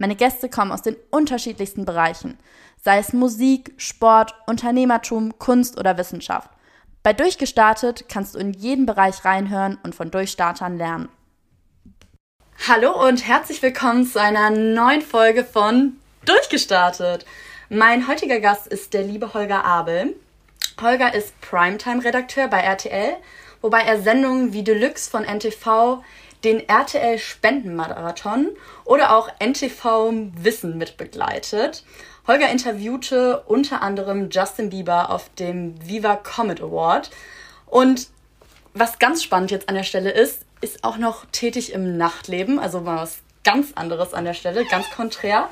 Meine Gäste kommen aus den unterschiedlichsten Bereichen, sei es Musik, Sport, Unternehmertum, Kunst oder Wissenschaft. Bei Durchgestartet kannst du in jeden Bereich reinhören und von Durchstartern lernen. Hallo und herzlich willkommen zu einer neuen Folge von Durchgestartet. Mein heutiger Gast ist der liebe Holger Abel. Holger ist Primetime-Redakteur bei RTL, wobei er Sendungen wie Deluxe von NTV, den RTL Spendenmarathon oder auch NTV Wissen mitbegleitet. Holger interviewte unter anderem Justin Bieber auf dem Viva Comet Award. Und was ganz spannend jetzt an der Stelle ist, ist auch noch tätig im Nachtleben, also mal was ganz anderes an der Stelle, ganz konträr.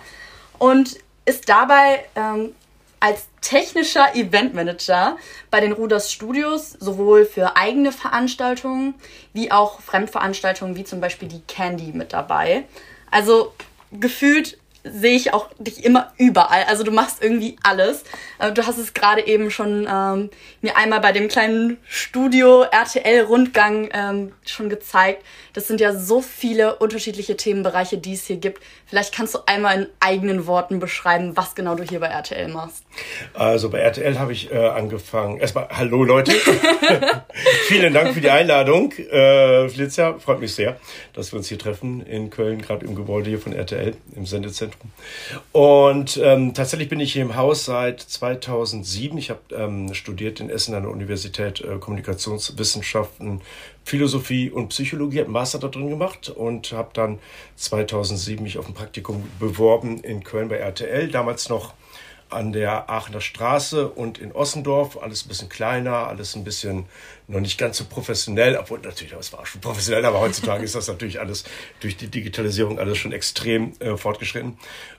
Und ist dabei ähm, als technischer Eventmanager bei den Ruders Studios sowohl für eigene Veranstaltungen wie auch Fremdveranstaltungen wie zum Beispiel die Candy mit dabei. Also gefühlt sehe ich auch dich immer überall. Also du machst irgendwie alles. Äh, du hast es gerade eben schon ähm, mir einmal bei dem kleinen Studio RTL Rundgang ähm, schon gezeigt. Das sind ja so viele unterschiedliche Themenbereiche, die es hier gibt. Vielleicht kannst du einmal in eigenen Worten beschreiben, was genau du hier bei RTL machst. Also bei RTL habe ich äh, angefangen. Erstmal hallo Leute. Vielen Dank für die Einladung. Äh, Flitzia, freut mich sehr, dass wir uns hier treffen in Köln, gerade im Gebäude hier von RTL im Sendezentrum. Und ähm, tatsächlich bin ich hier im Haus seit 2007. Ich habe ähm, studiert in Essen an der Universität äh, Kommunikationswissenschaften, Philosophie und Psychologie, habe Master da drin gemacht und habe dann 2007 mich auf ein Praktikum beworben in Köln bei RTL. Damals noch an der Aachener Straße und in Ossendorf. Alles ein bisschen kleiner, alles ein bisschen noch nicht ganz so professionell, obwohl natürlich, es war schon professionell, aber heutzutage ist das natürlich alles durch die Digitalisierung alles schon extrem äh, fortgeschritten.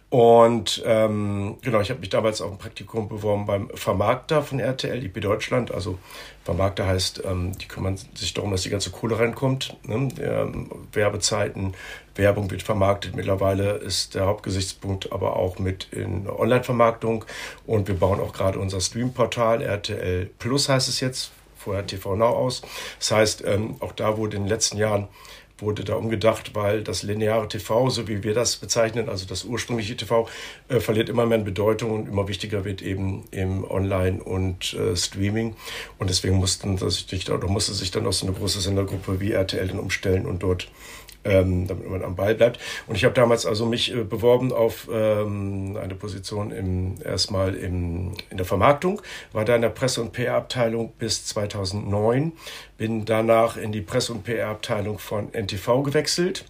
Und ähm, genau, ich habe mich damals auf ein Praktikum beworben beim Vermarkter von RTL, IP Deutschland. Also Vermarkter heißt, ähm, die kümmern sich darum, dass die ganze Kohle reinkommt. Ne? Ähm, Werbezeiten, Werbung wird vermarktet. Mittlerweile ist der Hauptgesichtspunkt aber auch mit in Online-Vermarktung. Und wir bauen auch gerade unser Stream-Portal. RTL Plus heißt es jetzt, vorher TV Now aus. Das heißt, ähm, auch da wurde in den letzten Jahren wurde da umgedacht, weil das lineare TV, so wie wir das bezeichnen, also das ursprüngliche TV, äh, verliert immer mehr an Bedeutung und immer wichtiger wird eben im Online und äh, Streaming. Und deswegen mussten das, oder musste sich dann auch so eine große Sendergruppe wie RTL dann umstellen und dort ähm, damit man am Ball bleibt. Und ich habe damals also mich äh, beworben auf ähm, eine Position im, erstmal im, in der Vermarktung, war da in der Presse- und PR-Abteilung bis 2009, bin danach in die Presse- und PR-Abteilung von NTV gewechselt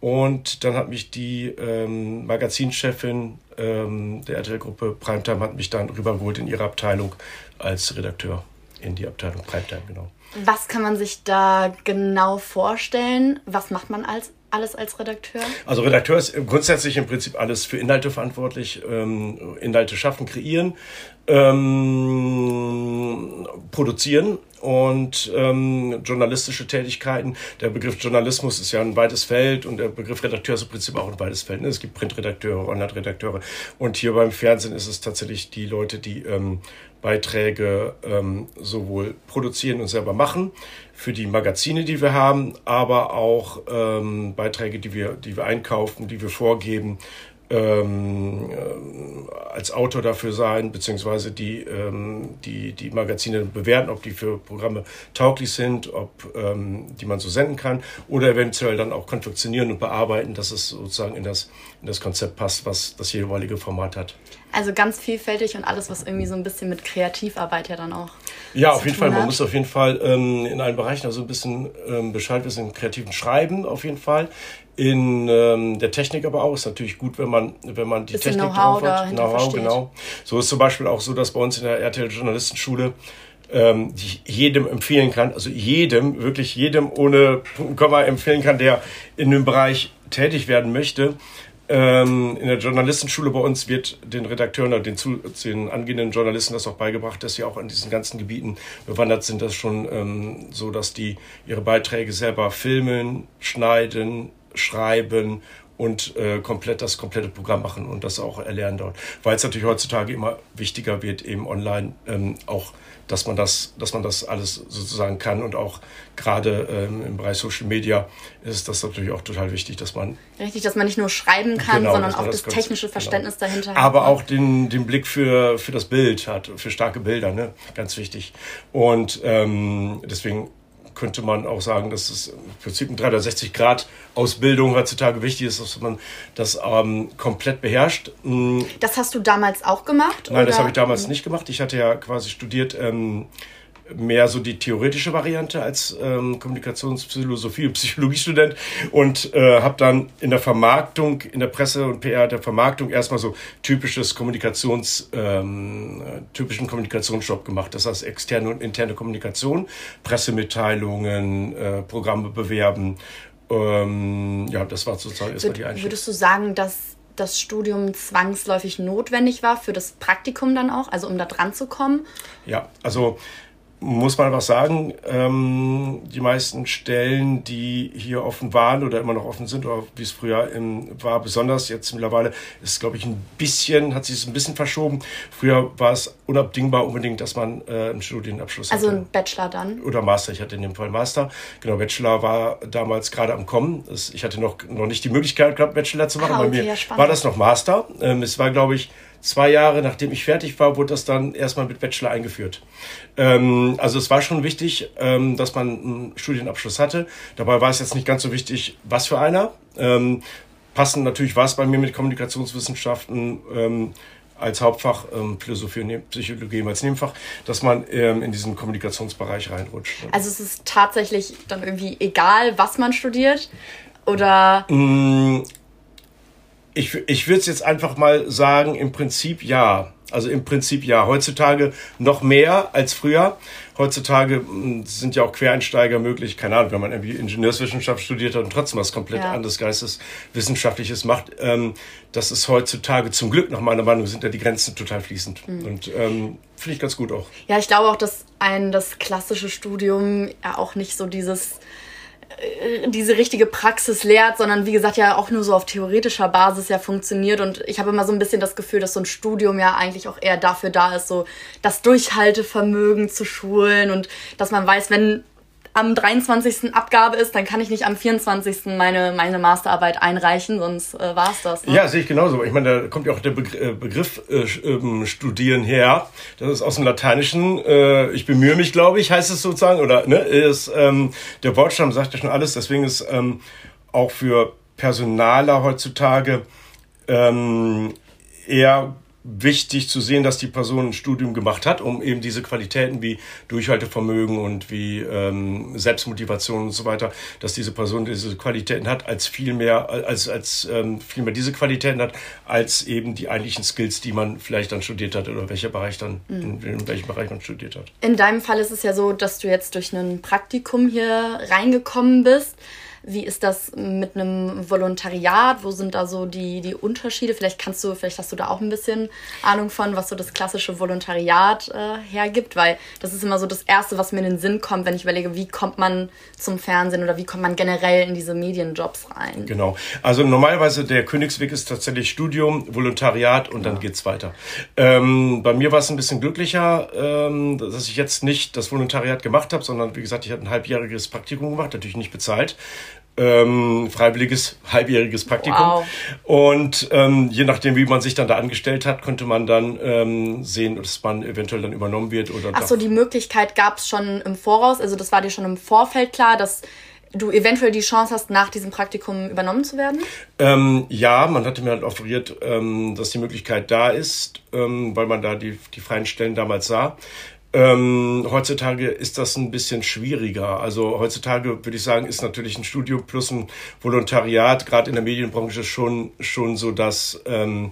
und dann hat mich die ähm, Magazinchefin ähm, der RTL-Gruppe Primetime hat mich dann rübergeholt in ihre Abteilung als Redakteur in die Abteilung Primetime, genau. Was kann man sich da genau vorstellen? Was macht man als alles als Redakteur? Also Redakteur ist grundsätzlich im Prinzip alles für Inhalte verantwortlich, ähm, Inhalte schaffen, kreieren, ähm, produzieren und ähm, journalistische Tätigkeiten. Der Begriff Journalismus ist ja ein weites Feld und der Begriff Redakteur ist im Prinzip auch ein weites Feld. Ne? Es gibt Printredakteure, Online-Redakteure und hier beim Fernsehen ist es tatsächlich die Leute, die ähm, Beiträge ähm, sowohl produzieren und selber machen für die Magazine, die wir haben, aber auch ähm, Beiträge, die wir, die wir einkaufen, die wir vorgeben, ähm, äh, als Autor dafür sein, beziehungsweise die, ähm, die, die Magazine bewerten, ob die für Programme tauglich sind, ob ähm, die man so senden kann oder eventuell dann auch konfektionieren und bearbeiten, dass es sozusagen in das, in das Konzept passt, was das jeweilige Format hat. Also ganz vielfältig und alles, was irgendwie so ein bisschen mit Kreativarbeit ja dann auch. Ja, auf jeden Fall. Man muss auf jeden Fall ähm, in allen Bereichen also ein bisschen ähm, Bescheid wissen, im kreativen Schreiben auf jeden Fall. In ähm, der Technik aber auch ist natürlich gut, wenn man, wenn man die bisschen Technik drauf hat. Know-how, genau. So ist zum Beispiel auch so, dass bei uns in der RTL Journalistenschule ähm, die ich jedem empfehlen kann, also jedem, wirklich jedem ohne Punkt und Komma empfehlen kann, der in dem Bereich tätig werden möchte, Ähm, in der Journalistenschule bei uns wird den Redakteuren oder den, zu, den angehenden Journalisten das auch beigebracht, dass sie auch an diesen ganzen Gebieten bewandert sind. Das schon ähm, so, dass die ihre Beiträge selber filmen, schneiden, schreiben und äh, komplett das komplette Programm machen und das auch erlernen dort. Weil es natürlich heutzutage immer wichtiger wird, eben online ähm, auch, dass man das, dass man das alles sozusagen kann und auch gerade ähm, im Bereich Social Media ist das natürlich auch total wichtig, dass man richtig, dass man nicht nur schreiben kann, genau, sondern auch das, das technische genau. Verständnis genau. dahinter hat. Aber ne? auch den, den Blick für, für das Bild hat, für starke Bilder, ne? ganz wichtig. Und ähm, deswegen könnte man auch sagen, dass es im Prinzip eine 360-Grad-Ausbildung heutzutage wichtig ist, dass man das ähm, komplett beherrscht. Mm. Das hast du damals auch gemacht? Nein, oder? das habe ich damals nicht gemacht. Ich hatte ja quasi studiert ähm, mehr so die theoretische Variante als ähm, Kommunikationsphilosophie und Psychologiestudent und äh, habe dann in der Vermarktung, in der Presse und PR der Vermarktung erstmal so typisches Kommunikations, ähm, typischen Kommunikationsjob gemacht. Das heißt externe und interne Kommunikation, Pressemitteilungen, äh, Programme bewerben. Ähm, ja, das war sozusagen erstmal die Einstellung. Würdest du sagen, dass das Studium zwangsläufig notwendig war für das Praktikum dann auch, also um da dran zu kommen? Ja, also muss man was sagen, ähm, die meisten Stellen, die hier offen waren oder immer noch offen sind, oder wie es früher im, war, besonders jetzt mittlerweile, ist, glaube ich, ein bisschen, hat sich es ein bisschen verschoben. Früher war es unabdingbar unbedingt, dass man äh, einen Studienabschluss also hatte. Also ein Bachelor dann? Oder Master, ich hatte in dem Fall Master. Genau, Bachelor war damals gerade am Kommen. ich hatte noch, noch nicht die Möglichkeit gehabt, Bachelor zu machen. Ah, okay, Bei mir ja, war das noch Master. Ähm, es war, glaube ich, zwei Jahre nachdem ich fertig war, wurde das dann erstmal mit Bachelor eingeführt. Ähm, also es war schon wichtig, ähm, dass man einen Studienabschluss hatte. Dabei war es jetzt nicht ganz so wichtig, was für einer. Ähm, passend natürlich war es bei mir mit Kommunikationswissenschaften ähm, als Hauptfach, ähm, Philosophie und Psychologie als Nebenfach, dass man ähm, in diesen Kommunikationsbereich reinrutscht. Also es ist tatsächlich dann irgendwie egal, was man studiert? Oder? Ich, ich würde es jetzt einfach mal sagen, im Prinzip ja. Also im Prinzip ja. Heutzutage noch mehr als früher. Heutzutage hm, sind ja auch Quereinsteiger möglich. Keine Ahnung, wenn man irgendwie Ingenieurswissenschaft studiert hat und trotzdem was komplett ja. anderes Geisteswissenschaftliches macht. Ähm, das ist heutzutage zum Glück, nach meiner Meinung, sind ja die Grenzen total fließend. Mhm. Und ähm, finde ich ganz gut auch. Ja, ich glaube auch, dass ein das klassische Studium ja auch nicht so dieses diese richtige Praxis lehrt, sondern wie gesagt ja auch nur so auf theoretischer Basis ja funktioniert. Und ich habe immer so ein bisschen das Gefühl, dass so ein Studium ja eigentlich auch eher dafür da ist, so das Durchhaltevermögen zu schulen und dass man weiß, wenn am 23. Abgabe ist, dann kann ich nicht am 24. meine, meine Masterarbeit einreichen, sonst äh, war es das. Ne? Ja, sehe ich genauso. Ich meine, da kommt ja auch der Begr äh, Begriff äh, ähm, Studieren her. Das ist aus dem Lateinischen. Äh, ich bemühe mich, glaube ich, heißt es sozusagen. Oder ne, ist, ähm, der Wortstamm sagt ja schon alles. Deswegen ist ähm, auch für Personaler heutzutage ähm, eher wichtig zu sehen, dass die Person ein Studium gemacht hat, um eben diese Qualitäten wie Durchhaltevermögen und wie ähm, Selbstmotivation und so weiter, dass diese Person diese Qualitäten hat, als viel mehr, als, als ähm, viel mehr diese Qualitäten hat, als eben die eigentlichen Skills, die man vielleicht dann studiert hat oder welcher Bereich dann, mhm. in, in welchem Bereich man studiert hat. In deinem Fall ist es ja so, dass du jetzt durch ein Praktikum hier reingekommen bist. Wie ist das mit einem Volontariat? Wo sind da so die, die Unterschiede? Vielleicht kannst du, vielleicht hast du da auch ein bisschen Ahnung von, was so das klassische Volontariat äh, hergibt, weil das ist immer so das Erste, was mir in den Sinn kommt, wenn ich überlege, wie kommt man zum Fernsehen oder wie kommt man generell in diese Medienjobs rein. Genau. Also normalerweise der Königsweg ist tatsächlich Studium, Volontariat und ja. dann geht's weiter. Ähm, bei mir war es ein bisschen glücklicher, ähm, dass ich jetzt nicht das Volontariat gemacht habe, sondern wie gesagt, ich habe ein halbjähriges Praktikum gemacht, natürlich nicht bezahlt ähm, freiwilliges halbjähriges Praktikum. Wow. Und ähm, je nachdem, wie man sich dann da angestellt hat, konnte man dann ähm, sehen, dass man eventuell dann übernommen wird oder. Ach so, die Möglichkeit gab es schon im Voraus. Also das war dir schon im Vorfeld klar, dass du eventuell die Chance hast, nach diesem Praktikum übernommen zu werden? Ähm, ja, man hatte mir halt offeriert, ähm, dass die Möglichkeit da ist, ähm, weil man da die, die freien Stellen damals sah. Ähm, heutzutage ist das ein bisschen schwieriger. Also heutzutage würde ich sagen, ist natürlich ein Studium plus ein Volontariat, gerade in der Medienbranche, schon, schon so das, ähm,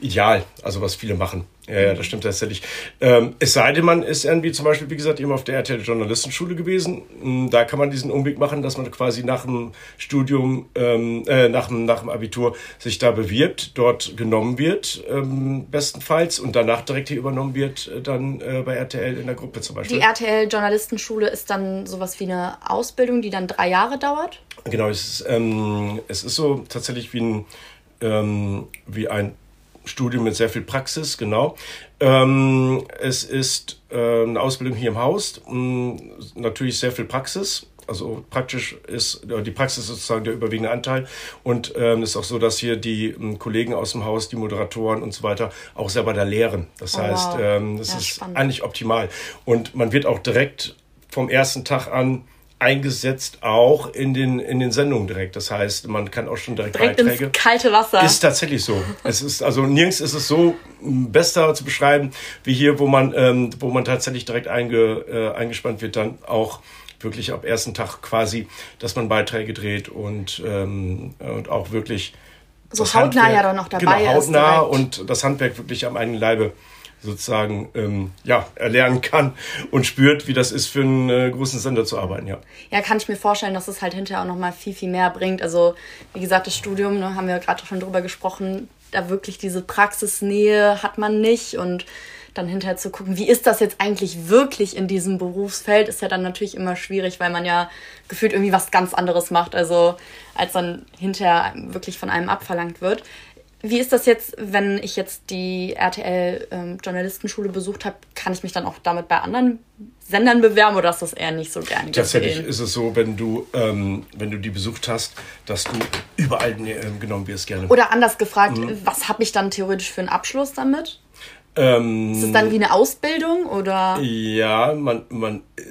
ideal, also was viele machen. Ja, ja, das stimmt tatsächlich. Ähm, es sei denn, man ist irgendwie zum Beispiel, wie gesagt, eben auf der RTL Journalistenschule gewesen. Mm, da kann man diesen Umweg machen, dass man quasi nach dem Studium, ähm, äh, nach, dem, nach dem Abitur sich da bewirbt, dort genommen wird, ähm, bestenfalls, und danach direkt hier übernommen wird, äh, dann äh, bei RTL in der Gruppe zum Beispiel. Die RTL Journalistenschule ist dann sowas wie eine Ausbildung, die dann drei Jahre dauert? Genau, es ist, ähm, es ist so tatsächlich wie ein, ähm, wie ein Studium mit sehr viel Praxis, genau. Ähm, es ist äh, eine Ausbildung hier im Haus, mh, natürlich sehr viel Praxis. Also praktisch ist die Praxis sozusagen der überwiegende Anteil und ähm, ist auch so, dass hier die ähm, Kollegen aus dem Haus, die Moderatoren und so weiter auch selber da lehren. Das oh, heißt, ähm, das ja, ist spannend. eigentlich optimal und man wird auch direkt vom ersten Tag an eingesetzt auch in den, in den Sendungen direkt. Das heißt, man kann auch schon direkt, direkt Beiträge. Ins kalte Wasser. Ist tatsächlich so. es ist, also nirgends ist es so besser zu beschreiben, wie hier, wo man, ähm, wo man tatsächlich direkt einge, äh, eingespannt wird, dann auch wirklich ab ersten Tag quasi, dass man Beiträge dreht und, ähm, und auch wirklich so hautnah Handwerk, ja doch noch dabei genau, hautnah ist. und das Handwerk wirklich am eigenen Leibe sozusagen ähm, ja, erlernen kann und spürt, wie das ist, für einen äh, großen Sender zu arbeiten, ja. Ja, kann ich mir vorstellen, dass es halt hinterher auch nochmal viel, viel mehr bringt. Also, wie gesagt, das Studium, ne, haben wir gerade schon drüber gesprochen, da wirklich diese Praxisnähe hat man nicht und dann hinterher zu gucken, wie ist das jetzt eigentlich wirklich in diesem Berufsfeld, ist ja dann natürlich immer schwierig, weil man ja gefühlt irgendwie was ganz anderes macht, also als dann hinterher wirklich von einem abverlangt wird. Wie ist das jetzt, wenn ich jetzt die RTL ähm, Journalistenschule besucht habe? Kann ich mich dann auch damit bei anderen Sendern bewerben oder ist das eher nicht so gern Tatsächlich ist es so, wenn du, ähm, wenn du die besucht hast, dass du überall äh, genommen wirst gerne. Oder anders gefragt, mhm. was habe ich dann theoretisch für einen Abschluss damit? Ähm, ist es dann wie eine Ausbildung oder? Ja, man, man, äh,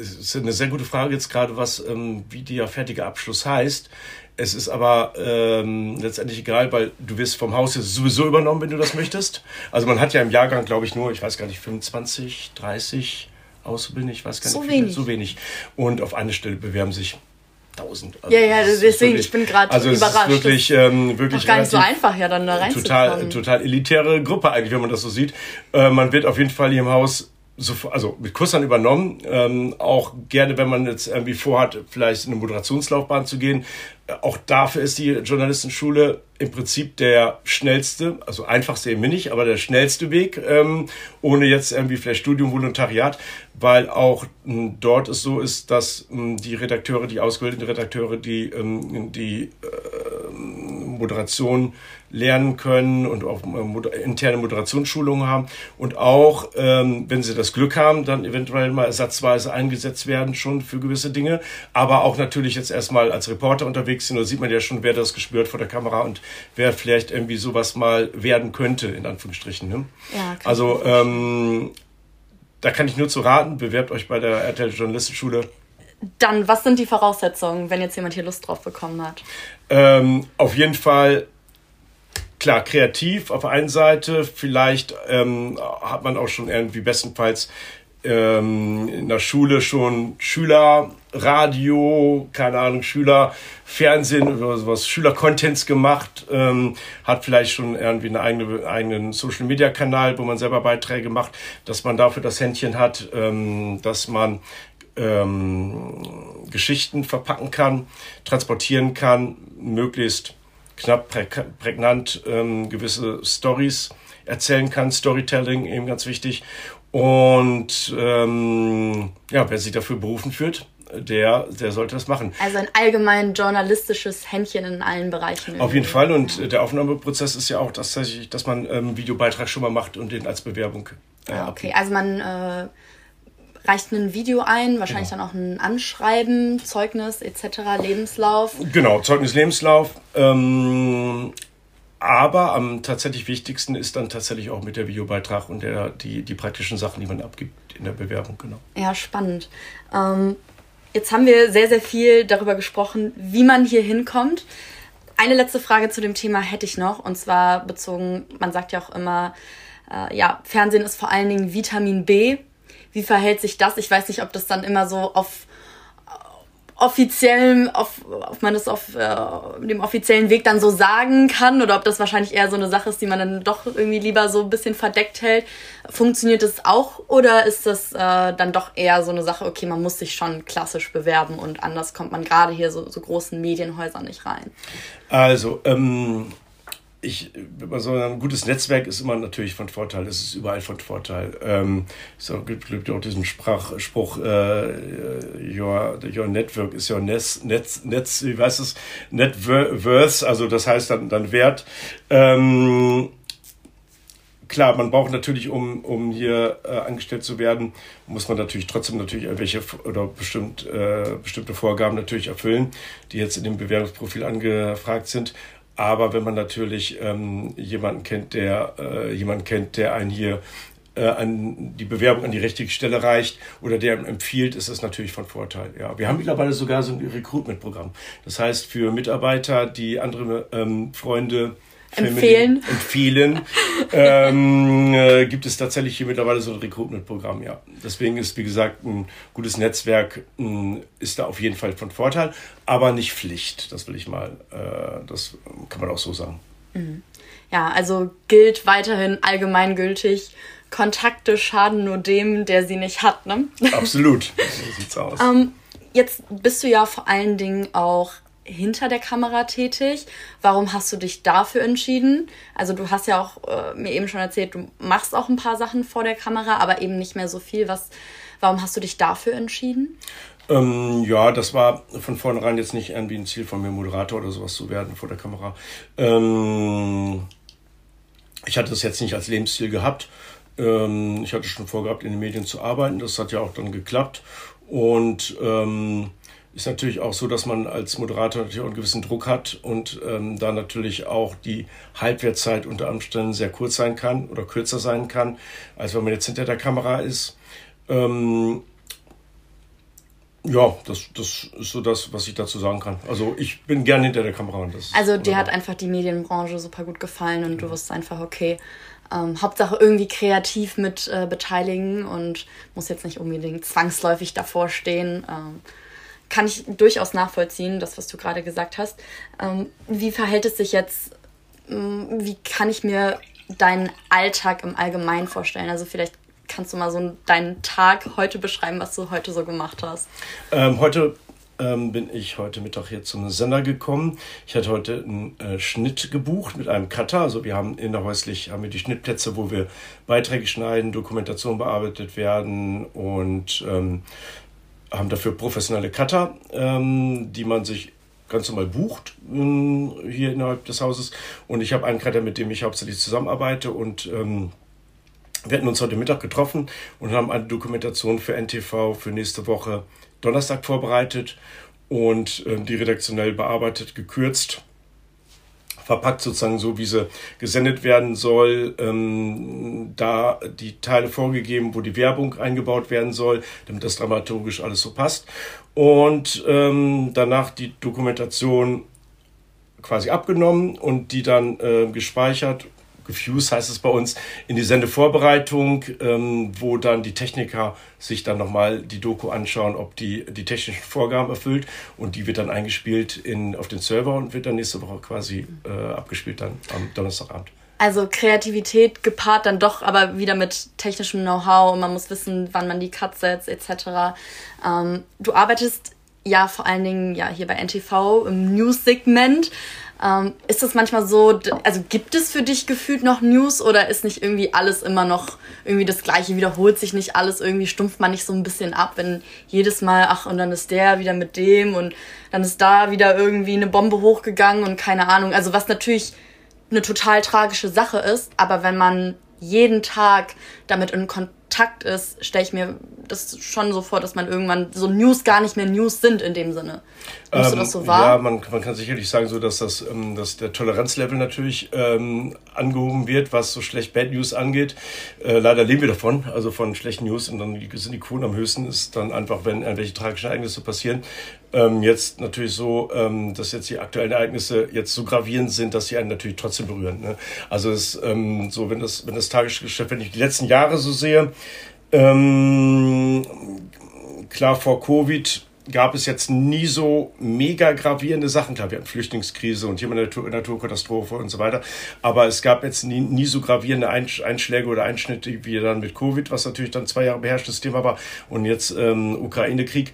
es ist eine sehr gute Frage jetzt gerade, was, ähm, wie der fertige Abschluss heißt. Es ist aber ähm, letztendlich egal, weil du wirst vom Haus jetzt sowieso übernommen, wenn du das möchtest. Also man hat ja im Jahrgang, glaube ich, nur, ich weiß gar nicht, 25, 30 Auszubildende, ich weiß gar nicht. So wenig. So wenig. Und auf eine Stelle bewerben sich 1000. Also ja, ja, deswegen, wirklich, ich bin gerade also überrascht. Also wirklich, ähm, wirklich gar nicht so einfach, ja, dann da reinzukommen. Total, total elitäre Gruppe eigentlich, wenn man das so sieht. Äh, man wird auf jeden Fall hier im Haus sofort, also mit Kursern übernommen. Ähm, auch gerne, wenn man jetzt irgendwie vorhat, vielleicht in eine Moderationslaufbahn zu gehen. Äh, auch dafür ist die Journalistenschule im Prinzip der schnellste, also einfachste eben nicht, aber der schnellste Weg, ähm, ohne jetzt irgendwie vielleicht Studium, Volontariat, weil auch m, dort es so ist, dass m, die Redakteure, die ausgebildeten Redakteure, die ähm, die äh, Moderation lernen können und auch äh, interne Moderationsschulungen haben und auch, ähm, wenn sie das Glück haben, dann eventuell mal ersatzweise eingesetzt werden schon für gewisse Dinge, aber auch natürlich jetzt erstmal als Reporter unterwegs sind, da sieht man ja schon, wer das gespürt vor der Kamera und wer vielleicht irgendwie sowas mal werden könnte, in Anführungsstrichen. Ne? Ja, also ähm, da kann ich nur zu raten, bewerbt euch bei der RTL Journalistenschule. Dann, was sind die Voraussetzungen, wenn jetzt jemand hier Lust drauf bekommen hat? Ähm, auf jeden Fall klar, kreativ auf der einen Seite, vielleicht ähm, hat man auch schon irgendwie bestenfalls ähm, in der Schule schon Schülerradio, keine Ahnung, Schülerfernsehen oder sowas, Schülercontents gemacht, ähm, hat vielleicht schon irgendwie einen eigenen, eigenen Social Media Kanal, wo man selber Beiträge macht, dass man dafür das Händchen hat, ähm, dass man ähm, Geschichten verpacken kann, transportieren kann, möglichst knapp prägnant ähm, gewisse Stories erzählen kann. Storytelling eben ganz wichtig. Und ähm, ja, wer sich dafür berufen fühlt, der, der sollte das machen. Also ein allgemein journalistisches Händchen in allen Bereichen. Auf jeden Fall. Und ja. der Aufnahmeprozess ist ja auch tatsächlich, dass man ähm, Videobeitrag schon mal macht und den als Bewerbung. Äh, ah, okay. Also man äh, reicht ein Video ein, wahrscheinlich genau. dann auch ein Anschreiben, Zeugnis etc., Lebenslauf. Genau, Zeugnis, Lebenslauf. Ähm, aber am tatsächlich wichtigsten ist dann tatsächlich auch mit der Videobeitrag und der, die, die praktischen Sachen, die man abgibt in der Bewerbung, genau. Ja, spannend. Ähm, jetzt haben wir sehr, sehr viel darüber gesprochen, wie man hier hinkommt. Eine letzte Frage zu dem Thema hätte ich noch, und zwar bezogen, man sagt ja auch immer, äh, ja, Fernsehen ist vor allen Dingen Vitamin B wie verhält sich das? Ich weiß nicht, ob das dann immer so auf offiziellen, auf, ob man das auf äh, dem offiziellen Weg dann so sagen kann oder ob das wahrscheinlich eher so eine Sache ist, die man dann doch irgendwie lieber so ein bisschen verdeckt hält. Funktioniert das auch oder ist das äh, dann doch eher so eine Sache, okay, man muss sich schon klassisch bewerben und anders kommt man gerade hier so, so großen Medienhäusern nicht rein? Also, ähm, ich, so ein gutes Netzwerk ist immer natürlich von Vorteil. Es ist überall von Vorteil. Ähm, es gibt, gibt auch diesen Sprach, Spruch, äh, your, your network is your Netz, Netz, Netz, wie heißt es? Net worth, also das heißt dann, dann Wert. Ähm, klar, man braucht natürlich, um, um hier äh, angestellt zu werden, muss man natürlich trotzdem natürlich irgendwelche oder bestimmt, äh, bestimmte Vorgaben natürlich erfüllen, die jetzt in dem Bewerbungsprofil angefragt sind. Aber wenn man natürlich ähm, jemanden kennt, der äh, jemanden kennt, der einen hier äh, an die Bewerbung an die richtige Stelle reicht oder der empfiehlt, ist das natürlich von Vorteil. Ja, wir haben mittlerweile sogar so ein Recruitment-Programm. Das heißt, für Mitarbeiter, die andere ähm, Freunde empfehlen. empfehlen ähm, äh, gibt es tatsächlich hier mittlerweile so ein Recruitment-Programm, ja. Deswegen ist, wie gesagt, ein gutes Netzwerk mh, ist da auf jeden Fall von Vorteil, aber nicht Pflicht. Das will ich mal, äh, das kann man auch so sagen. Mhm. Ja, also gilt weiterhin allgemeingültig. Kontakte schaden nur dem, der sie nicht hat, ne? Absolut, so sieht's aus. Ähm, jetzt bist du ja vor allen Dingen auch hinter der Kamera tätig. Warum hast du dich dafür entschieden? Also du hast ja auch äh, mir eben schon erzählt, du machst auch ein paar Sachen vor der Kamera, aber eben nicht mehr so viel. Was, warum hast du dich dafür entschieden? Ähm, ja, das war von vornherein jetzt nicht irgendwie ein Ziel von mir, Moderator oder sowas zu werden vor der Kamera. Ähm, ich hatte das jetzt nicht als Lebensziel gehabt. Ähm, ich hatte schon vorgehabt, in den Medien zu arbeiten. Das hat ja auch dann geklappt. Und ähm, ist natürlich auch so, dass man als Moderator natürlich auch einen gewissen Druck hat und ähm, da natürlich auch die Halbwertszeit unter Umständen sehr kurz sein kann oder kürzer sein kann, als wenn man jetzt hinter der Kamera ist. Ähm, ja, das, das ist so das, was ich dazu sagen kann. Also ich bin gerne hinter der Kamera. Und das also dir hat einfach die Medienbranche super gut gefallen und du wusstest einfach, okay, ähm, Hauptsache irgendwie kreativ mit äh, beteiligen und muss jetzt nicht unbedingt zwangsläufig davor stehen. Ähm, kann ich durchaus nachvollziehen, das, was du gerade gesagt hast. Ähm, wie verhält es sich jetzt, ähm, wie kann ich mir deinen Alltag im Allgemeinen vorstellen? Also vielleicht kannst du mal so deinen Tag heute beschreiben, was du heute so gemacht hast. Ähm, heute ähm, bin ich heute Mittag hier zum Sender gekommen. Ich hatte heute einen äh, Schnitt gebucht mit einem Cutter. Also wir haben innerhäuslich haben wir die Schnittplätze, wo wir Beiträge schneiden, Dokumentation bearbeitet werden und ähm, haben dafür professionelle Cutter, ähm, die man sich ganz normal bucht ähm, hier innerhalb des Hauses. Und ich habe einen Cutter, mit dem ich hauptsächlich zusammenarbeite und ähm, wir hatten uns heute Mittag getroffen und haben eine Dokumentation für NTV für nächste Woche Donnerstag vorbereitet und äh, die redaktionell bearbeitet, gekürzt verpackt sozusagen so, wie sie gesendet werden soll. Ähm, da die Teile vorgegeben, wo die Werbung eingebaut werden soll, damit das dramaturgisch alles so passt. Und ähm, danach die Dokumentation quasi abgenommen und die dann äh, gespeichert gefused heißt es bei uns, in die Sendevorbereitung, ähm, wo dann die Techniker sich dann nochmal die Doku anschauen, ob die die technischen Vorgaben erfüllt und die wird dann eingespielt in, auf den Server und wird dann nächste Woche quasi äh, abgespielt dann am Donnerstagabend. Also Kreativität gepaart dann doch aber wieder mit technischem Know-how und man muss wissen, wann man die Cuts setzt etc. Ähm, du arbeitest ja vor allen Dingen ja hier bei NTV im News-Segment. Ähm, ist das manchmal so, also gibt es für dich gefühlt noch News oder ist nicht irgendwie alles immer noch irgendwie das Gleiche, wiederholt sich nicht alles, irgendwie stumpft man nicht so ein bisschen ab, wenn jedes Mal, ach, und dann ist der wieder mit dem und dann ist da wieder irgendwie eine Bombe hochgegangen und keine Ahnung. Also was natürlich eine total tragische Sache ist, aber wenn man jeden Tag damit in Kontakt Takt ist, stelle ich mir das schon so vor, dass man irgendwann so News gar nicht mehr News sind in dem Sinne. Nimmst ähm, du das so wahr? Ja, man, man kann sicherlich sagen, so dass, das, ähm, dass der Toleranzlevel natürlich ähm, angehoben wird, was so schlecht Bad News angeht. Äh, leider leben wir davon, also von schlechten News und dann sind die Quoten am höchsten, ist dann einfach, wenn irgendwelche tragischen Ereignisse passieren. Ähm, jetzt natürlich so, ähm, dass jetzt die aktuellen Ereignisse jetzt so gravierend sind, dass sie einen natürlich trotzdem berühren. Ne? Also es ähm, so, wenn das, wenn das Tagesgeschäft, wenn ich die letzten Jahre so sehe, ähm, klar vor Covid gab es jetzt nie so mega gravierende Sachen. Klar, wir hatten Flüchtlingskrise und hier eine Natur Naturkatastrophe und so weiter. Aber es gab jetzt nie, nie so gravierende Einschläge oder Einschnitte wie dann mit Covid, was natürlich dann zwei Jahre beherrschtes Thema war. Und jetzt ähm, Ukraine-Krieg.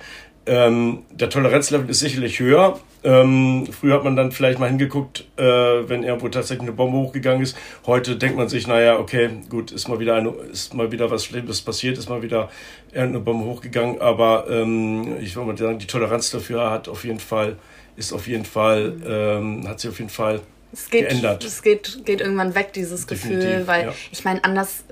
Ähm, der Toleranzlevel ist sicherlich höher. Ähm, früher hat man dann vielleicht mal hingeguckt, äh, wenn irgendwo tatsächlich eine Bombe hochgegangen ist. Heute denkt man sich, naja, okay, gut, ist mal wieder eine, ist mal wieder was Schlimmes passiert, ist mal wieder irgendeine Bombe hochgegangen. Aber ähm, ich würde mal sagen, die Toleranz dafür hat auf jeden Fall, ist auf jeden Fall, ähm, hat sich auf jeden Fall es geht, geändert. Es geht, geht irgendwann weg, dieses Definitiv, Gefühl, weil ja. ich meine, anders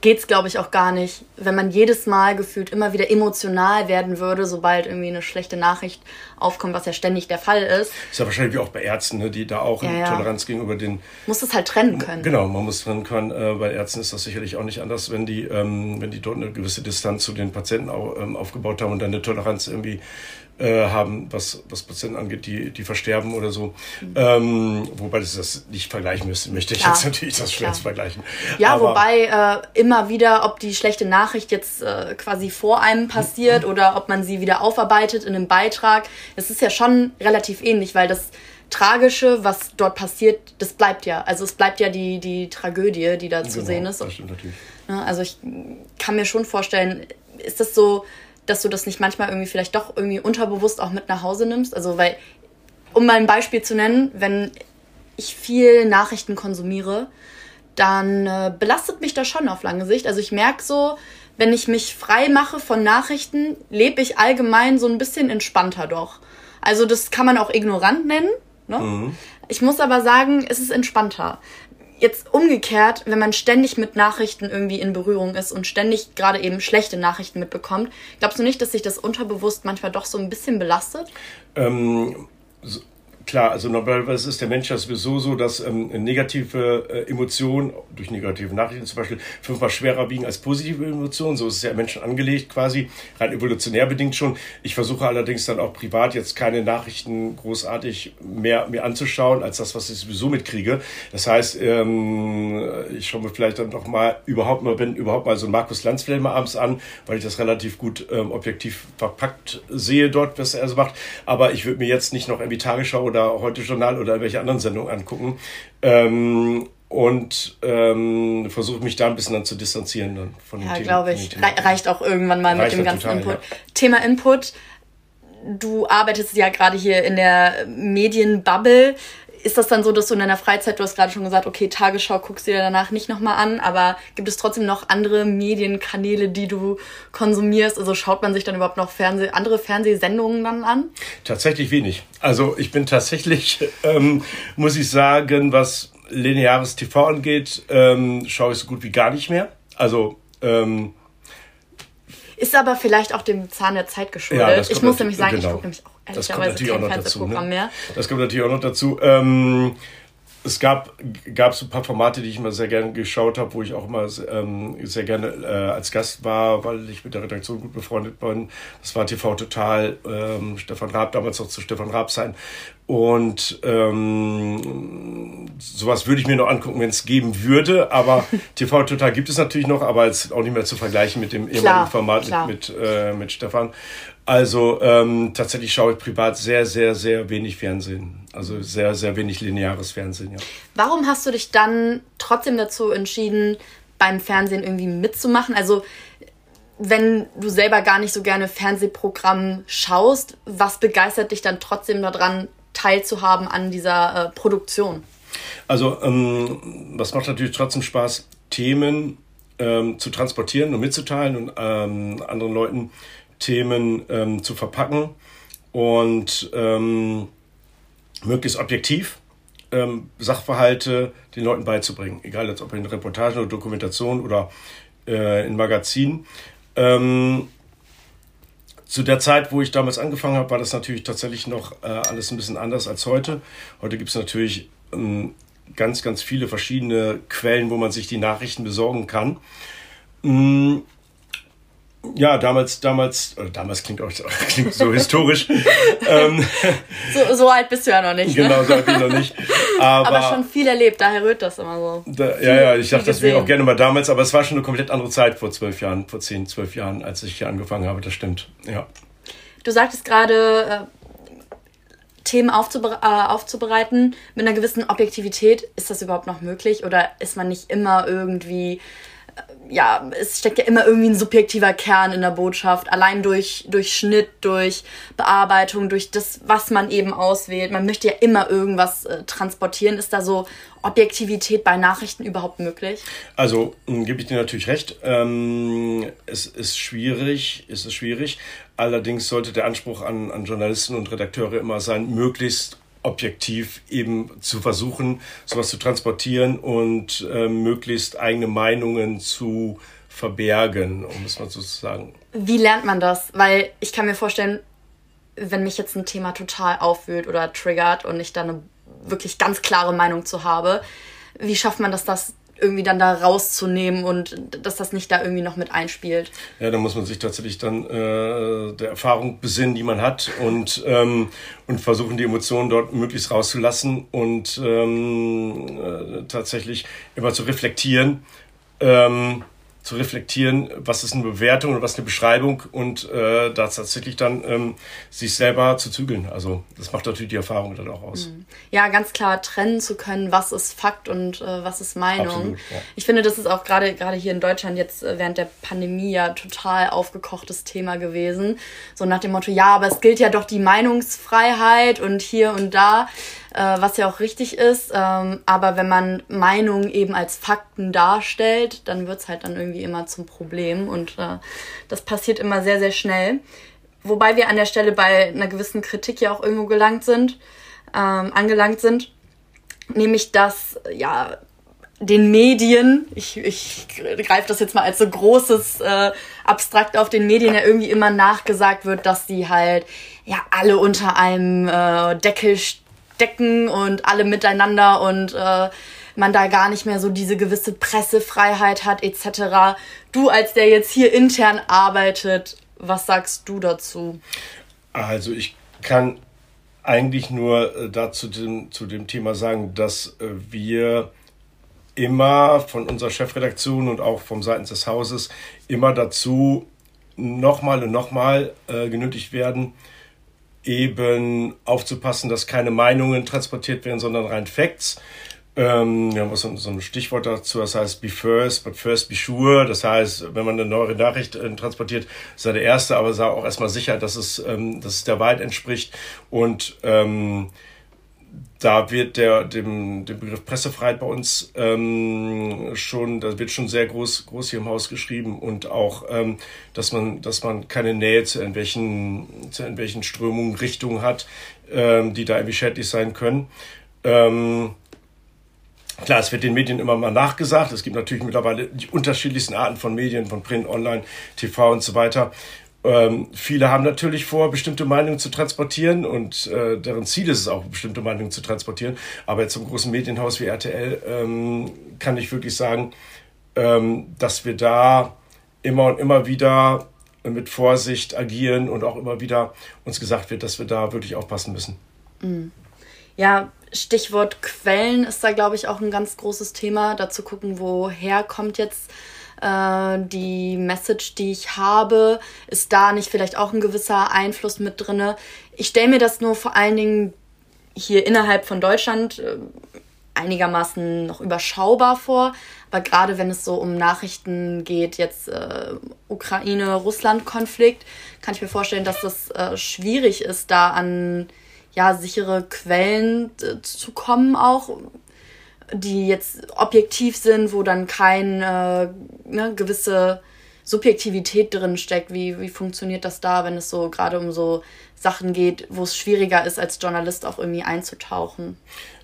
geht es, glaube ich, auch gar nicht. Wenn man jedes Mal gefühlt immer wieder emotional werden würde, sobald irgendwie eine schlechte Nachricht aufkommt, was ja ständig der Fall ist. Ist ja wahrscheinlich wie auch bei Ärzten, ne, die da auch ja, ja. Toleranz gegenüber den. Muss es halt trennen können. Genau, man muss trennen können. Äh, bei Ärzten ist das sicherlich auch nicht anders, wenn die, ähm, wenn die dort eine gewisse Distanz zu den Patienten auch, ähm, aufgebaut haben und dann eine Toleranz irgendwie äh, haben, was, was Patienten angeht, die, die versterben oder so. Mhm. Ähm, wobei das das nicht vergleichen müsste, möchte ich ja, jetzt natürlich das schwer zu vergleichen. Ja, Aber, wobei äh, immer wieder, ob die schlechte Nachricht jetzt äh, quasi vor einem passiert mhm. oder ob man sie wieder aufarbeitet in einem Beitrag, es ist ja schon relativ ähnlich, weil das Tragische, was dort passiert, das bleibt ja. Also es bleibt ja die, die Tragödie, die da genau, zu sehen ist. Das stimmt natürlich. Also ich kann mir schon vorstellen, ist das so, dass du das nicht manchmal irgendwie vielleicht doch irgendwie unterbewusst auch mit nach Hause nimmst. Also, weil, um mal ein Beispiel zu nennen, wenn ich viel Nachrichten konsumiere, dann äh, belastet mich das schon auf lange Sicht. Also ich merke so, wenn ich mich frei mache von Nachrichten, lebe ich allgemein so ein bisschen entspannter doch. Also das kann man auch ignorant nennen. Ne? Mhm. Ich muss aber sagen, es ist entspannter jetzt umgekehrt, wenn man ständig mit Nachrichten irgendwie in Berührung ist und ständig gerade eben schlechte Nachrichten mitbekommt, glaubst du nicht, dass sich das unterbewusst manchmal doch so ein bisschen belastet? Ähm, Klar, also normalerweise ist der Mensch ja sowieso so, dass ähm, negative äh, Emotionen durch negative Nachrichten zum Beispiel fünfmal schwerer wiegen als positive Emotionen. So ist es ja Menschen angelegt quasi, rein evolutionär bedingt schon. Ich versuche allerdings dann auch privat jetzt keine Nachrichten großartig mehr mir anzuschauen, als das, was ich sowieso mitkriege. Das heißt, ähm, ich schaue mir vielleicht dann doch mal überhaupt mal, wenn überhaupt mal so ein Markus Lanz-Film mal abends an, weil ich das relativ gut ähm, objektiv verpackt sehe dort, was er so macht. Aber ich würde mir jetzt nicht noch irgendwie Tagesschau oder Heute Journal oder welche anderen Sendungen angucken. Ähm, und ähm, versuche mich da ein bisschen dann zu distanzieren dann von ja, dem Ja, glaube ich. Reicht auch irgendwann mal Reicht mit dem ganzen total, Input. Ja. Thema Input. Du arbeitest ja gerade hier in der Medienbubble ist das dann so, dass du in deiner Freizeit, du hast gerade schon gesagt, okay, Tagesschau guckst du dir danach nicht nochmal an, aber gibt es trotzdem noch andere Medienkanäle, die du konsumierst? Also schaut man sich dann überhaupt noch Fernseh andere Fernsehsendungen dann an? Tatsächlich wenig. Also ich bin tatsächlich, ähm, muss ich sagen, was lineares TV angeht, ähm, schaue ich so gut wie gar nicht mehr. Also ähm, ist aber vielleicht auch dem Zahn der Zeit geschuldet. Ja, ich muss nämlich sagen, genau. ich gucke nämlich auch das kommt natürlich auch noch dazu. Das kommt natürlich auch noch dazu. Es gab, gab so ein paar Formate, die ich immer sehr gerne geschaut habe, wo ich auch immer ähm, sehr gerne äh, als Gast war, weil ich mit der Redaktion gut befreundet bin. Das war TV Total, ähm, Stefan Raab, damals noch zu Stefan Raab sein. Und ähm, sowas würde ich mir noch angucken, wenn es geben würde. Aber TV Total gibt es natürlich noch, aber es ist auch nicht mehr zu vergleichen mit dem ehemaligen Format klar. mit, mit, äh, mit Stefan. Also ähm, tatsächlich schaue ich privat sehr, sehr, sehr wenig Fernsehen. Also sehr, sehr wenig lineares Fernsehen, ja. Warum hast du dich dann trotzdem dazu entschieden, beim Fernsehen irgendwie mitzumachen? Also wenn du selber gar nicht so gerne Fernsehprogramm schaust, was begeistert dich dann trotzdem daran, teilzuhaben an dieser äh, Produktion? Also, ähm, was macht natürlich trotzdem Spaß, Themen ähm, zu transportieren und mitzuteilen und ähm, anderen Leuten Themen ähm, zu verpacken und ähm, möglichst objektiv ähm, Sachverhalte den Leuten beizubringen, egal ob in Reportagen oder Dokumentation oder äh, in Magazinen. Ähm, zu der Zeit, wo ich damals angefangen habe, war das natürlich tatsächlich noch äh, alles ein bisschen anders als heute. Heute gibt es natürlich ähm, ganz, ganz viele verschiedene Quellen, wo man sich die Nachrichten besorgen kann. Mm, ja, damals, damals, äh, damals klingt auch klingt so historisch. Ähm, so, so, alt bist du ja noch nicht. Ne? Genau, so alt bin ich noch nicht. Aber, aber schon viel erlebt, daher rührt das immer so. Da, ja, ja, ich dachte das wäre auch gerne mal damals, aber es war schon eine komplett andere Zeit vor zwölf Jahren, vor zehn, zwölf Jahren, als ich hier angefangen habe, das stimmt, ja. Du sagtest gerade, äh, Themen aufzubere äh, aufzubereiten mit einer gewissen Objektivität. Ist das überhaupt noch möglich oder ist man nicht immer irgendwie ja, es steckt ja immer irgendwie ein subjektiver Kern in der Botschaft, allein durch, durch Schnitt, durch Bearbeitung, durch das, was man eben auswählt. Man möchte ja immer irgendwas äh, transportieren. Ist da so Objektivität bei Nachrichten überhaupt möglich? Also gebe ich dir natürlich recht. Ähm, es ist schwierig, es ist schwierig. Allerdings sollte der Anspruch an, an Journalisten und Redakteure immer sein, möglichst objektiv eben zu versuchen, sowas zu transportieren und äh, möglichst eigene Meinungen zu verbergen, um es mal so zu sagen. Wie lernt man das? Weil ich kann mir vorstellen, wenn mich jetzt ein Thema total aufwühlt oder triggert und ich da eine wirklich ganz klare Meinung zu habe, wie schafft man das, das irgendwie dann da rauszunehmen und dass das nicht da irgendwie noch mit einspielt. Ja, da muss man sich tatsächlich dann äh, der Erfahrung besinnen, die man hat und, ähm, und versuchen, die Emotionen dort möglichst rauszulassen und ähm, äh, tatsächlich immer zu reflektieren. Ähm, zu reflektieren, was ist eine Bewertung und was eine Beschreibung und äh, da tatsächlich dann ähm, sich selber zu zügeln. Also das macht natürlich die Erfahrung dann auch aus. Mhm. Ja, ganz klar trennen zu können, was ist Fakt und äh, was ist Meinung. Absolut, ja. Ich finde, das ist auch gerade gerade hier in Deutschland jetzt äh, während der Pandemie ja total aufgekochtes Thema gewesen. So nach dem Motto, ja, aber es gilt ja doch die Meinungsfreiheit und hier und da äh, was ja auch richtig ist. Ähm, aber wenn man Meinungen eben als Fakten darstellt, dann wird's halt dann irgendwie immer zum Problem und äh, das passiert immer sehr, sehr schnell. Wobei wir an der Stelle bei einer gewissen Kritik ja auch irgendwo gelangt sind, ähm, angelangt sind. Nämlich, dass ja den Medien, ich, ich greife das jetzt mal als so großes äh, Abstrakt auf den Medien ja irgendwie immer nachgesagt wird, dass die halt ja alle unter einem äh, Deckel stecken und alle miteinander und äh, man da gar nicht mehr so diese gewisse Pressefreiheit hat etc. Du als der jetzt hier intern arbeitet, was sagst du dazu? Also ich kann eigentlich nur äh, dazu dem, zu dem Thema sagen, dass äh, wir immer von unserer Chefredaktion und auch vom seitens des Hauses immer dazu nochmal und nochmal äh, genötigt werden, eben aufzupassen, dass keine Meinungen transportiert werden, sondern rein Facts. Ähm, wir haben so, so ein Stichwort dazu, das heißt be first, but first be sure. Das heißt, wenn man eine neue Nachricht äh, transportiert, sei der Erste, aber sei auch erstmal sicher, dass es, ähm, dass es der Wahrheit entspricht. Und ähm, da wird der, dem, dem Begriff Pressefreiheit bei uns ähm, schon, da wird schon sehr groß, groß hier im Haus geschrieben und auch, ähm, dass man, dass man keine Nähe zu irgendwelchen, zu irgendwelchen Strömungen, Richtungen hat, ähm, die da irgendwie schädlich sein können. Ähm, Klar, es wird den Medien immer mal nachgesagt. Es gibt natürlich mittlerweile die unterschiedlichsten Arten von Medien, von Print, Online, TV und so weiter. Ähm, viele haben natürlich vor, bestimmte Meinungen zu transportieren und äh, deren Ziel ist es auch, bestimmte Meinungen zu transportieren. Aber zum großen Medienhaus wie RTL ähm, kann ich wirklich sagen, ähm, dass wir da immer und immer wieder mit Vorsicht agieren und auch immer wieder uns gesagt wird, dass wir da wirklich aufpassen müssen. Mhm. Ja, Stichwort Quellen ist da, glaube ich, auch ein ganz großes Thema. Da zu gucken, woher kommt jetzt äh, die Message, die ich habe, ist da nicht vielleicht auch ein gewisser Einfluss mit drinne? Ich stelle mir das nur vor allen Dingen hier innerhalb von Deutschland äh, einigermaßen noch überschaubar vor. Aber gerade wenn es so um Nachrichten geht, jetzt äh, Ukraine-Russland-Konflikt, kann ich mir vorstellen, dass das äh, schwierig ist, da an ja, sichere Quellen äh, zu kommen auch die jetzt objektiv sind, wo dann keine äh, ne, gewisse Subjektivität drin steckt. Wie, wie funktioniert das da, wenn es so gerade um so Sachen geht, wo es schwieriger ist, als Journalist auch irgendwie einzutauchen?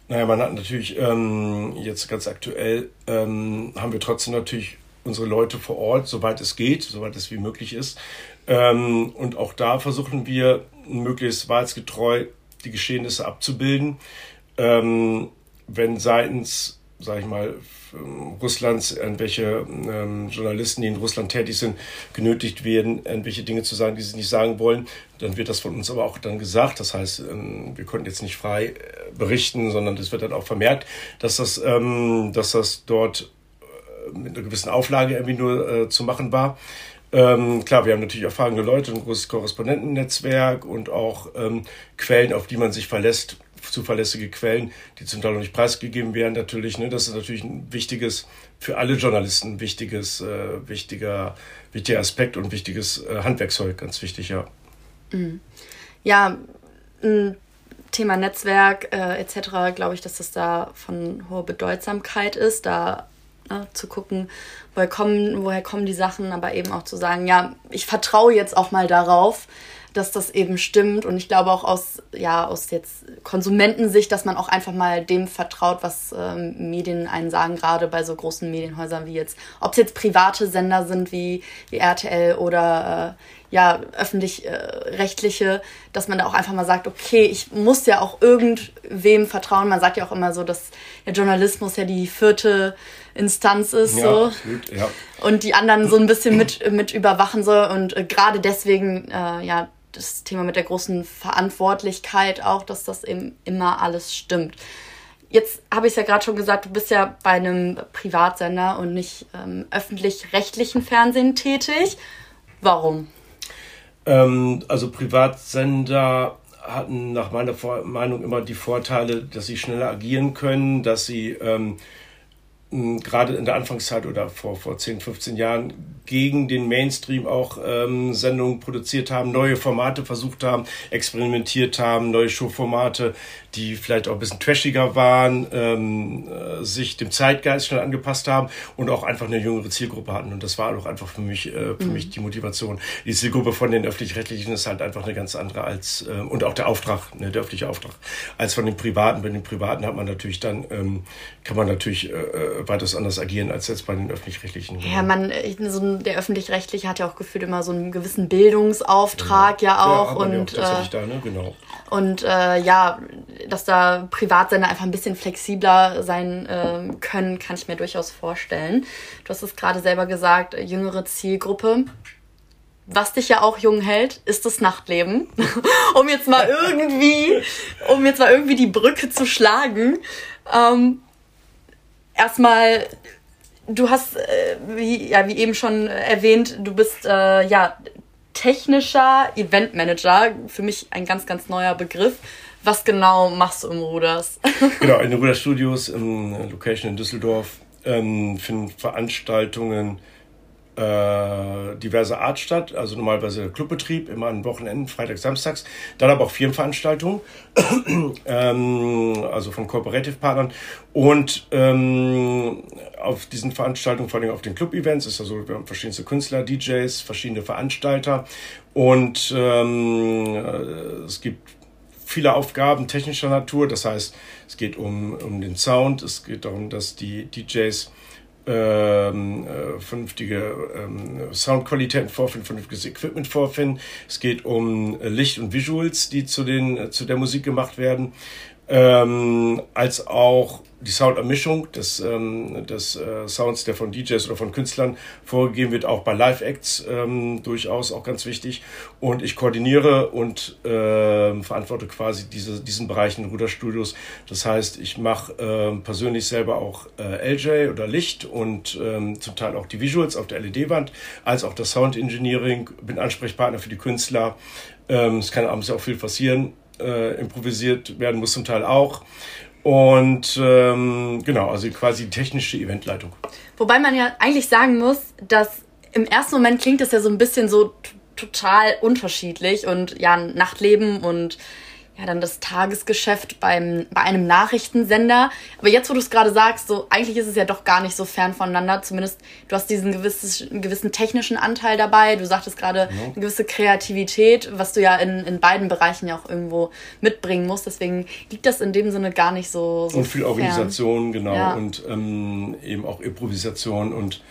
Naja, man hat natürlich ähm, jetzt ganz aktuell, ähm, haben wir trotzdem natürlich unsere Leute vor Ort, soweit es geht, soweit es wie möglich ist. Ähm, und auch da versuchen wir möglichst wahrheitsgetreu die Geschehnisse abzubilden. Ähm, wenn seitens, sage ich mal, Russlands irgendwelche ähm, Journalisten, die in Russland tätig sind, genötigt werden, irgendwelche Dinge zu sagen, die sie nicht sagen wollen, dann wird das von uns aber auch dann gesagt. Das heißt, ähm, wir konnten jetzt nicht frei äh, berichten, sondern es wird dann auch vermerkt, dass das, ähm, dass das dort äh, mit einer gewissen Auflage irgendwie nur äh, zu machen war. Ähm, klar, wir haben natürlich erfahrene Leute, ein großes Korrespondentennetzwerk und auch ähm, Quellen, auf die man sich verlässt, zuverlässige Quellen, die zum Teil noch nicht preisgegeben werden, natürlich. Ne? Das ist natürlich ein wichtiges, für alle Journalisten wichtiges, äh, wichtiger, wichtiger Aspekt und wichtiges äh, Handwerkszeug, ganz wichtig, ja. Mhm. Ja, ein Thema Netzwerk äh, etc., glaube ich, dass das da von hoher Bedeutsamkeit ist, da ne, zu gucken, woher kommen, woher kommen die Sachen, aber eben auch zu sagen, ja, ich vertraue jetzt auch mal darauf, dass das eben stimmt. Und ich glaube auch aus, ja, aus jetzt Konsumentensicht, dass man auch einfach mal dem vertraut, was ähm, Medien einen sagen, gerade bei so großen Medienhäusern wie jetzt, ob es jetzt private Sender sind wie, wie RTL oder äh, ja, öffentlich-rechtliche, äh, dass man da auch einfach mal sagt, okay, ich muss ja auch irgendwem vertrauen. Man sagt ja auch immer so, dass der Journalismus ja die vierte Instanz ist. Ja, so. Absolut, ja. Und die anderen so ein bisschen mit, mit überwachen soll. Und äh, gerade deswegen, äh, ja, das Thema mit der großen Verantwortlichkeit auch, dass das eben immer alles stimmt. Jetzt habe ich es ja gerade schon gesagt, du bist ja bei einem Privatsender und nicht ähm, öffentlich-rechtlichen Fernsehen tätig. Warum? Ähm, also Privatsender hatten nach meiner Meinung immer die Vorteile, dass sie schneller agieren können, dass sie ähm, gerade in der Anfangszeit oder vor, vor 10, 15 Jahren gegen den Mainstream auch ähm, Sendungen produziert haben, neue Formate versucht haben, experimentiert haben, neue Showformate, die vielleicht auch ein bisschen trashiger waren, ähm, äh, sich dem Zeitgeist schnell angepasst haben und auch einfach eine jüngere Zielgruppe hatten. Und das war auch einfach für mich, äh, für mhm. mich die Motivation. Die Zielgruppe von den öffentlich-rechtlichen ist halt einfach eine ganz andere als, äh, und auch der Auftrag, ne, der öffentliche Auftrag, als von den Privaten. Bei den Privaten hat man natürlich dann, ähm, kann man natürlich äh, äh weitaus anders agieren als jetzt bei den öffentlich-rechtlichen. Ja, man, so der öffentlich-rechtliche hat ja auch gefühlt immer so einen gewissen Bildungsauftrag genau. ja auch. Ja, und, ja auch äh, da, ne? genau. und äh, ja, dass da Privatsender einfach ein bisschen flexibler sein äh, können, kann ich mir durchaus vorstellen. Du hast es gerade selber gesagt, jüngere Zielgruppe. Was dich ja auch jung hält, ist das Nachtleben. um jetzt mal irgendwie, um jetzt mal irgendwie die Brücke zu schlagen. Ähm, erstmal, du hast, äh, wie, ja, wie eben schon erwähnt, du bist äh, ja technischer Eventmanager. Für mich ein ganz, ganz neuer Begriff. Was genau machst du im Ruders? genau, in den Ruders Studios in Location in Düsseldorf ähm, finden Veranstaltungen äh, diverser Art statt. Also normalerweise Clubbetrieb, immer an Wochenenden, Freitags, Samstags. Dann aber auch Firmenveranstaltungen, ähm, also von Cooperative-Partnern. Und ähm, auf diesen Veranstaltungen, vor allem auf den Club-Events, ist also, wir haben verschiedenste Künstler, DJs, verschiedene Veranstalter. Und ähm, äh, es gibt viele Aufgaben technischer Natur. Das heißt, es geht um, um den Sound, es geht darum, dass die DJs ähm, äh, vernünftige ähm, Soundqualitäten vorfinden, vernünftiges Equipment vorfinden. Es geht um Licht und Visuals, die zu, den, zu der Musik gemacht werden ähm, als auch die Soundermischung des, ähm, des äh, Sounds, der von DJs oder von Künstlern vorgegeben wird, auch bei Live-Acts ähm, durchaus auch ganz wichtig. Und ich koordiniere und äh, verantworte quasi diese, diesen Bereich in Ruderstudios. Das heißt, ich mache äh, persönlich selber auch äh, LJ oder Licht und ähm, zum Teil auch die Visuals auf der LED-Wand, als auch das Sound Engineering, bin Ansprechpartner für die Künstler. Ähm, es kann abends auch viel passieren äh, improvisiert werden muss, zum Teil auch. Und ähm, genau, also quasi technische Eventleitung. Wobei man ja eigentlich sagen muss, dass im ersten Moment klingt das ja so ein bisschen so total unterschiedlich und ja, Nachtleben und ja, dann das Tagesgeschäft beim, bei einem Nachrichtensender. Aber jetzt, wo du es gerade sagst, so eigentlich ist es ja doch gar nicht so fern voneinander. Zumindest du hast diesen gewisses, gewissen technischen Anteil dabei. Du sagtest gerade ja. eine gewisse Kreativität, was du ja in, in beiden Bereichen ja auch irgendwo mitbringen musst. Deswegen liegt das in dem Sinne gar nicht so. so und viel fern. Organisation, genau. Ja. Und ähm, eben auch Improvisation und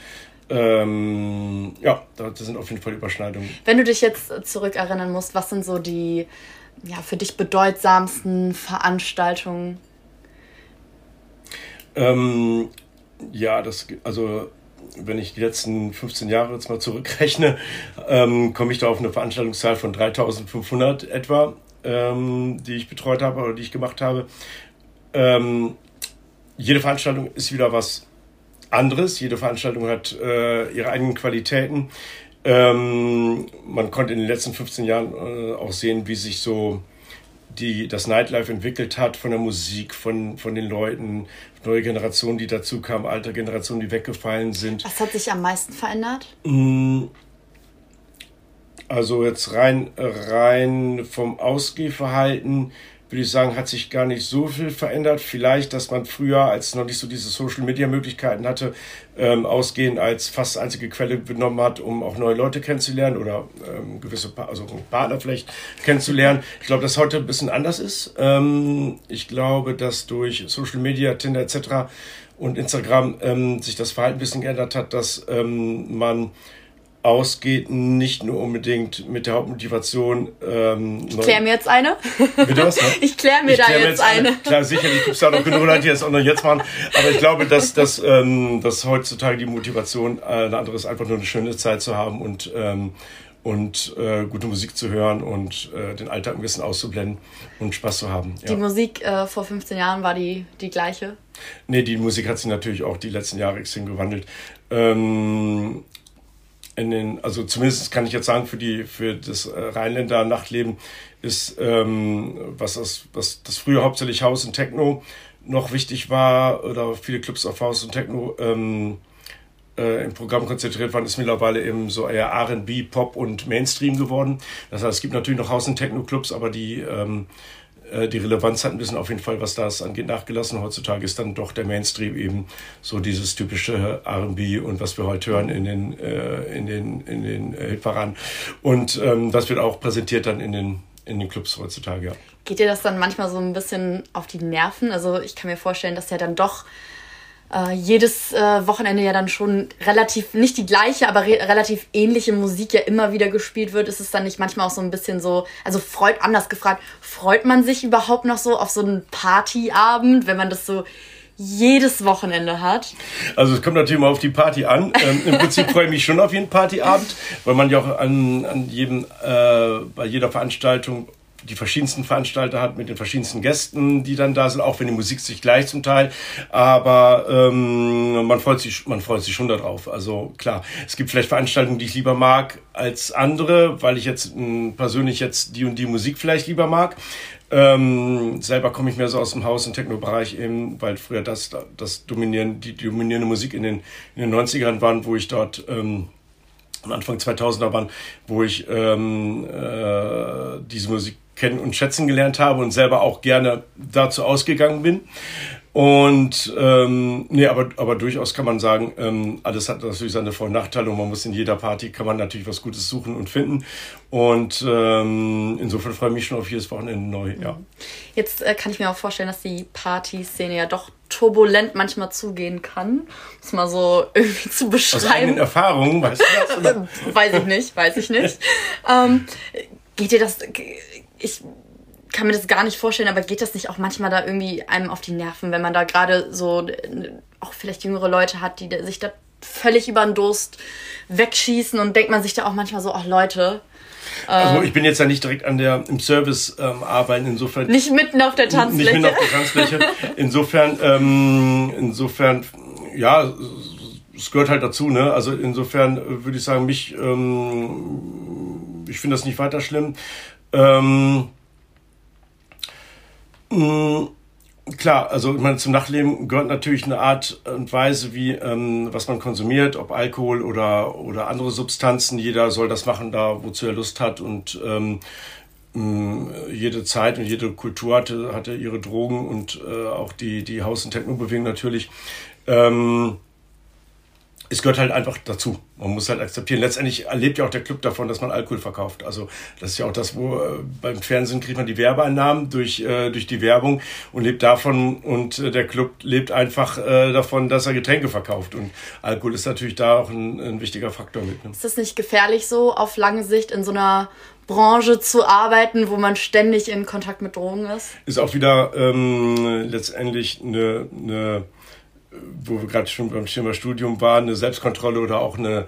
ähm, ja, das sind auf jeden Fall Überschneidungen. Wenn du dich jetzt zurückerinnern musst, was sind so die ja, für dich bedeutsamsten Veranstaltungen? Ähm, ja, das, also wenn ich die letzten 15 Jahre jetzt mal zurückrechne, ähm, komme ich da auf eine Veranstaltungszahl von 3500 etwa, ähm, die ich betreut habe oder die ich gemacht habe. Ähm, jede Veranstaltung ist wieder was anderes. Jede Veranstaltung hat äh, ihre eigenen Qualitäten. Ähm, man konnte in den letzten 15 Jahren äh, auch sehen, wie sich so die, das Nightlife entwickelt hat von der Musik, von, von den Leuten, neue Generationen, die dazu kamen, alte Generationen, die weggefallen sind. Was hat sich am meisten verändert? Mm, also jetzt rein, rein vom Ausgehverhalten würde ich sagen, hat sich gar nicht so viel verändert. Vielleicht, dass man früher, als noch nicht so diese Social-Media-Möglichkeiten hatte, ähm, ausgehend als fast einzige Quelle benommen hat, um auch neue Leute kennenzulernen oder ähm, gewisse pa also Partner vielleicht kennenzulernen. Ich glaube, dass heute ein bisschen anders ist. Ähm, ich glaube, dass durch Social-Media, Tinder etc. und Instagram ähm, sich das Verhalten ein bisschen geändert hat, dass ähm, man ausgeht, nicht nur unbedingt mit der Hauptmotivation. Ähm, ich kläre mir jetzt eine. Bitte was? Ne? Ich kläre mir ich da klär jetzt, jetzt eine. eine. Klar, sicherlich gibt es da noch genug Leute, die das auch noch jetzt machen. Aber ich glaube, dass, dass, ähm, dass heutzutage die Motivation äh, eine andere ist, einfach nur eine schöne Zeit zu haben und, ähm, und äh, gute Musik zu hören und äh, den Alltag ein bisschen auszublenden und Spaß zu haben. Ja. Die Musik äh, vor 15 Jahren war die, die gleiche? Nee, die Musik hat sich natürlich auch die letzten Jahre extrem gewandelt. Ähm, in den, also zumindest kann ich jetzt sagen, für die, für das äh, Rheinländer Nachtleben ist, ähm, was das, was das früher hauptsächlich Haus und Techno noch wichtig war, oder viele Clubs auf Haus und Techno ähm, äh, im Programm konzentriert waren, ist mittlerweile eben so eher RB, Pop und Mainstream geworden. Das heißt, es gibt natürlich noch Haus- und Techno-Clubs, aber die ähm, äh, die Relevanz hat ein bisschen auf jeden Fall, was das angeht, nachgelassen. Heutzutage ist dann doch der Mainstream eben so dieses typische R&B und was wir heute hören in den, äh, in den, in den äh, Hitparaden. Und ähm, das wird auch präsentiert dann in den, in den Clubs heutzutage, ja. Geht dir das dann manchmal so ein bisschen auf die Nerven? Also ich kann mir vorstellen, dass ja dann doch äh, jedes äh, Wochenende ja dann schon relativ, nicht die gleiche, aber re relativ ähnliche Musik ja immer wieder gespielt wird, ist es dann nicht manchmal auch so ein bisschen so, also freut, anders gefragt, freut man sich überhaupt noch so auf so einen Partyabend, wenn man das so jedes Wochenende hat? Also es kommt natürlich mal auf die Party an. Ähm, Im Prinzip freue ich mich schon auf jeden Partyabend, weil man ja auch an, an jedem, äh, bei jeder Veranstaltung die verschiedensten Veranstalter hat mit den verschiedensten Gästen, die dann da sind, auch wenn die Musik sich gleich zum Teil. Aber ähm, man freut sich, man freut sich schon darauf. Also klar, es gibt vielleicht Veranstaltungen, die ich lieber mag als andere, weil ich jetzt mh, persönlich jetzt die und die Musik vielleicht lieber mag. Ähm, selber komme ich mehr so aus dem Haus- und Techno-Bereich eben, weil früher das, das dominieren, die dominierende Musik in den, in den 90ern waren, wo ich dort ähm, Anfang 2000er waren, wo ich ähm, äh, diese Musik kennen und schätzen gelernt habe und selber auch gerne dazu ausgegangen bin. Und ähm, nee, aber, aber durchaus kann man sagen, ähm, alles hat natürlich seine Vor- und Nachteile und man muss in jeder Party kann man natürlich was Gutes suchen und finden. Und ähm, insofern freue ich mich schon auf jedes Wochenende neu, ja. Jetzt äh, kann ich mir auch vorstellen, dass die Partyszene ja doch turbulent manchmal zugehen kann. Das mal so irgendwie zu beschreiben. Aus eigenen Erfahrungen, weißt du das? weiß ich nicht, weiß ich nicht. ähm, geht dir das ich kann mir das gar nicht vorstellen, aber geht das nicht auch manchmal da irgendwie einem auf die Nerven, wenn man da gerade so auch vielleicht jüngere Leute hat, die sich da völlig über den Durst wegschießen und denkt man sich da auch manchmal so, ach Leute. Also ähm, ich bin jetzt ja nicht direkt an der im Service ähm, arbeiten, insofern. Nicht mitten auf der Tanzfläche. Nicht mitten auf der Tanzfläche. Insofern, ähm, insofern, ja, es gehört halt dazu, ne? Also insofern würde ich sagen, mich, ähm, ich finde das nicht weiter schlimm. Ähm, mh, klar, also ich meine, zum Nachtleben gehört natürlich eine Art und Weise, wie ähm, was man konsumiert, ob Alkohol oder oder andere Substanzen. Jeder soll das machen, da wozu er Lust hat und ähm, jede Zeit und jede Kultur hatte, hatte ihre Drogen und äh, auch die, die Haus- und Techno-Bewegung natürlich. Ähm, es gehört halt einfach dazu. Man muss halt akzeptieren. Letztendlich erlebt ja auch der Club davon, dass man Alkohol verkauft. Also das ist ja auch das, wo äh, beim Fernsehen kriegt man die Werbeeinnahmen durch, äh, durch die Werbung und lebt davon und äh, der Club lebt einfach äh, davon, dass er Getränke verkauft. Und Alkohol ist natürlich da auch ein, ein wichtiger Faktor mit. Ne? Ist das nicht gefährlich so auf lange Sicht in so einer Branche zu arbeiten, wo man ständig in Kontakt mit Drogen ist? Ist auch wieder ähm, letztendlich eine, eine wo wir gerade schon beim Thema Studium waren, eine Selbstkontrolle oder auch eine,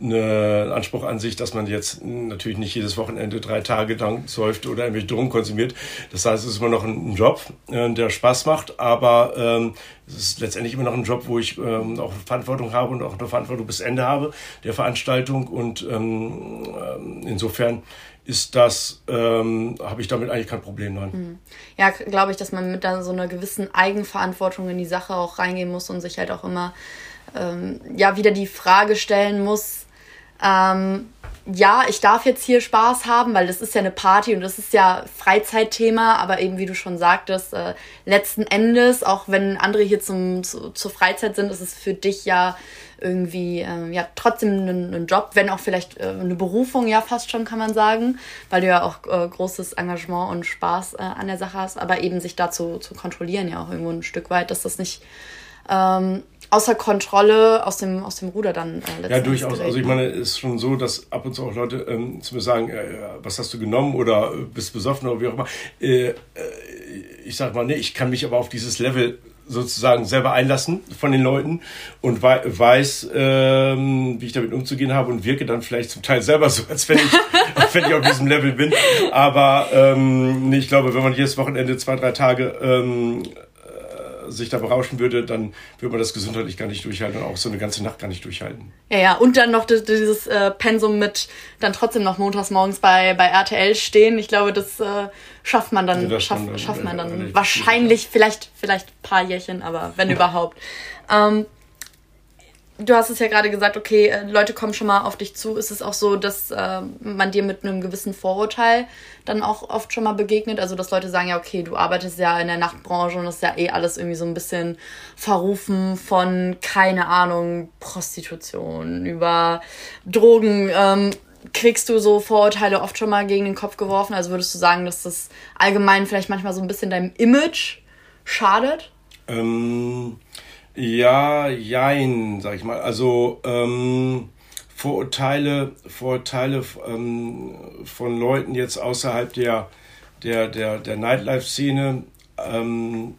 eine Anspruch an sich, dass man jetzt natürlich nicht jedes Wochenende drei Tage lang säuft oder irgendwelche Drogen konsumiert. Das heißt, es ist immer noch ein Job, äh, der Spaß macht, aber ähm, es ist letztendlich immer noch ein Job, wo ich ähm, auch Verantwortung habe und auch eine Verantwortung bis Ende habe der Veranstaltung. Und ähm, ähm insofern ist das, ähm, habe ich damit eigentlich kein Problem, nein. Mhm. Ja, glaube ich, dass man mit so einer gewissen Eigenverantwortung in die Sache auch reingehen muss und sich halt auch immer ähm, ja wieder die Frage stellen muss, ähm, ja, ich darf jetzt hier Spaß haben, weil das ist ja eine Party und das ist ja Freizeitthema, aber eben wie du schon sagtest, äh, letzten Endes, auch wenn andere hier zum, zu, zur Freizeit sind, ist es für dich ja irgendwie äh, ja trotzdem ein, Job, wenn auch vielleicht äh, eine Berufung ja fast schon kann man sagen, weil du ja auch äh, großes Engagement und Spaß äh, an der Sache hast, aber eben sich dazu zu kontrollieren ja auch irgendwo ein Stück weit, dass das nicht ähm, außer Kontrolle aus dem, aus dem Ruder dann äh, Ja, durchaus. Also ich meine, es ist schon so, dass ab und zu auch Leute ähm, zu mir sagen, äh, was hast du genommen oder äh, bist besoffen oder wie auch immer. Äh, äh, ich sage mal, nee, ich kann mich aber auf dieses Level sozusagen selber einlassen von den Leuten und wei weiß, ähm, wie ich damit umzugehen habe und wirke dann vielleicht zum Teil selber so, als wenn ich, wenn ich auf diesem Level bin. Aber ähm, nee, ich glaube, wenn man jedes Wochenende zwei, drei Tage ähm, sich da berauschen würde, dann würde man das gesundheitlich gar nicht durchhalten und auch so eine ganze Nacht gar nicht durchhalten. Ja, ja, und dann noch dieses äh, Pensum mit dann trotzdem noch montags morgens bei, bei RTL stehen. Ich glaube, das äh, schafft man dann, ja, schaff, dann schafft man dann wahrscheinlich, vielleicht, vielleicht ein paar Jährchen, aber wenn überhaupt. Ähm, du hast es ja gerade gesagt, okay, äh, Leute kommen schon mal auf dich zu. Ist es auch so, dass äh, man dir mit einem gewissen Vorurteil dann auch oft schon mal begegnet? Also, dass Leute sagen, ja, okay, du arbeitest ja in der Nachtbranche und das ist ja eh alles irgendwie so ein bisschen verrufen von, keine Ahnung, Prostitution, über Drogen. Ähm, kriegst du so Vorurteile oft schon mal gegen den Kopf geworfen? Also würdest du sagen, dass das allgemein vielleicht manchmal so ein bisschen deinem Image schadet? Ähm ja, jein, sag ich mal. Also ähm, Vorurteile, Vorurteile ähm, von Leuten jetzt außerhalb der, der, der, der Nightlife-Szene. Ähm,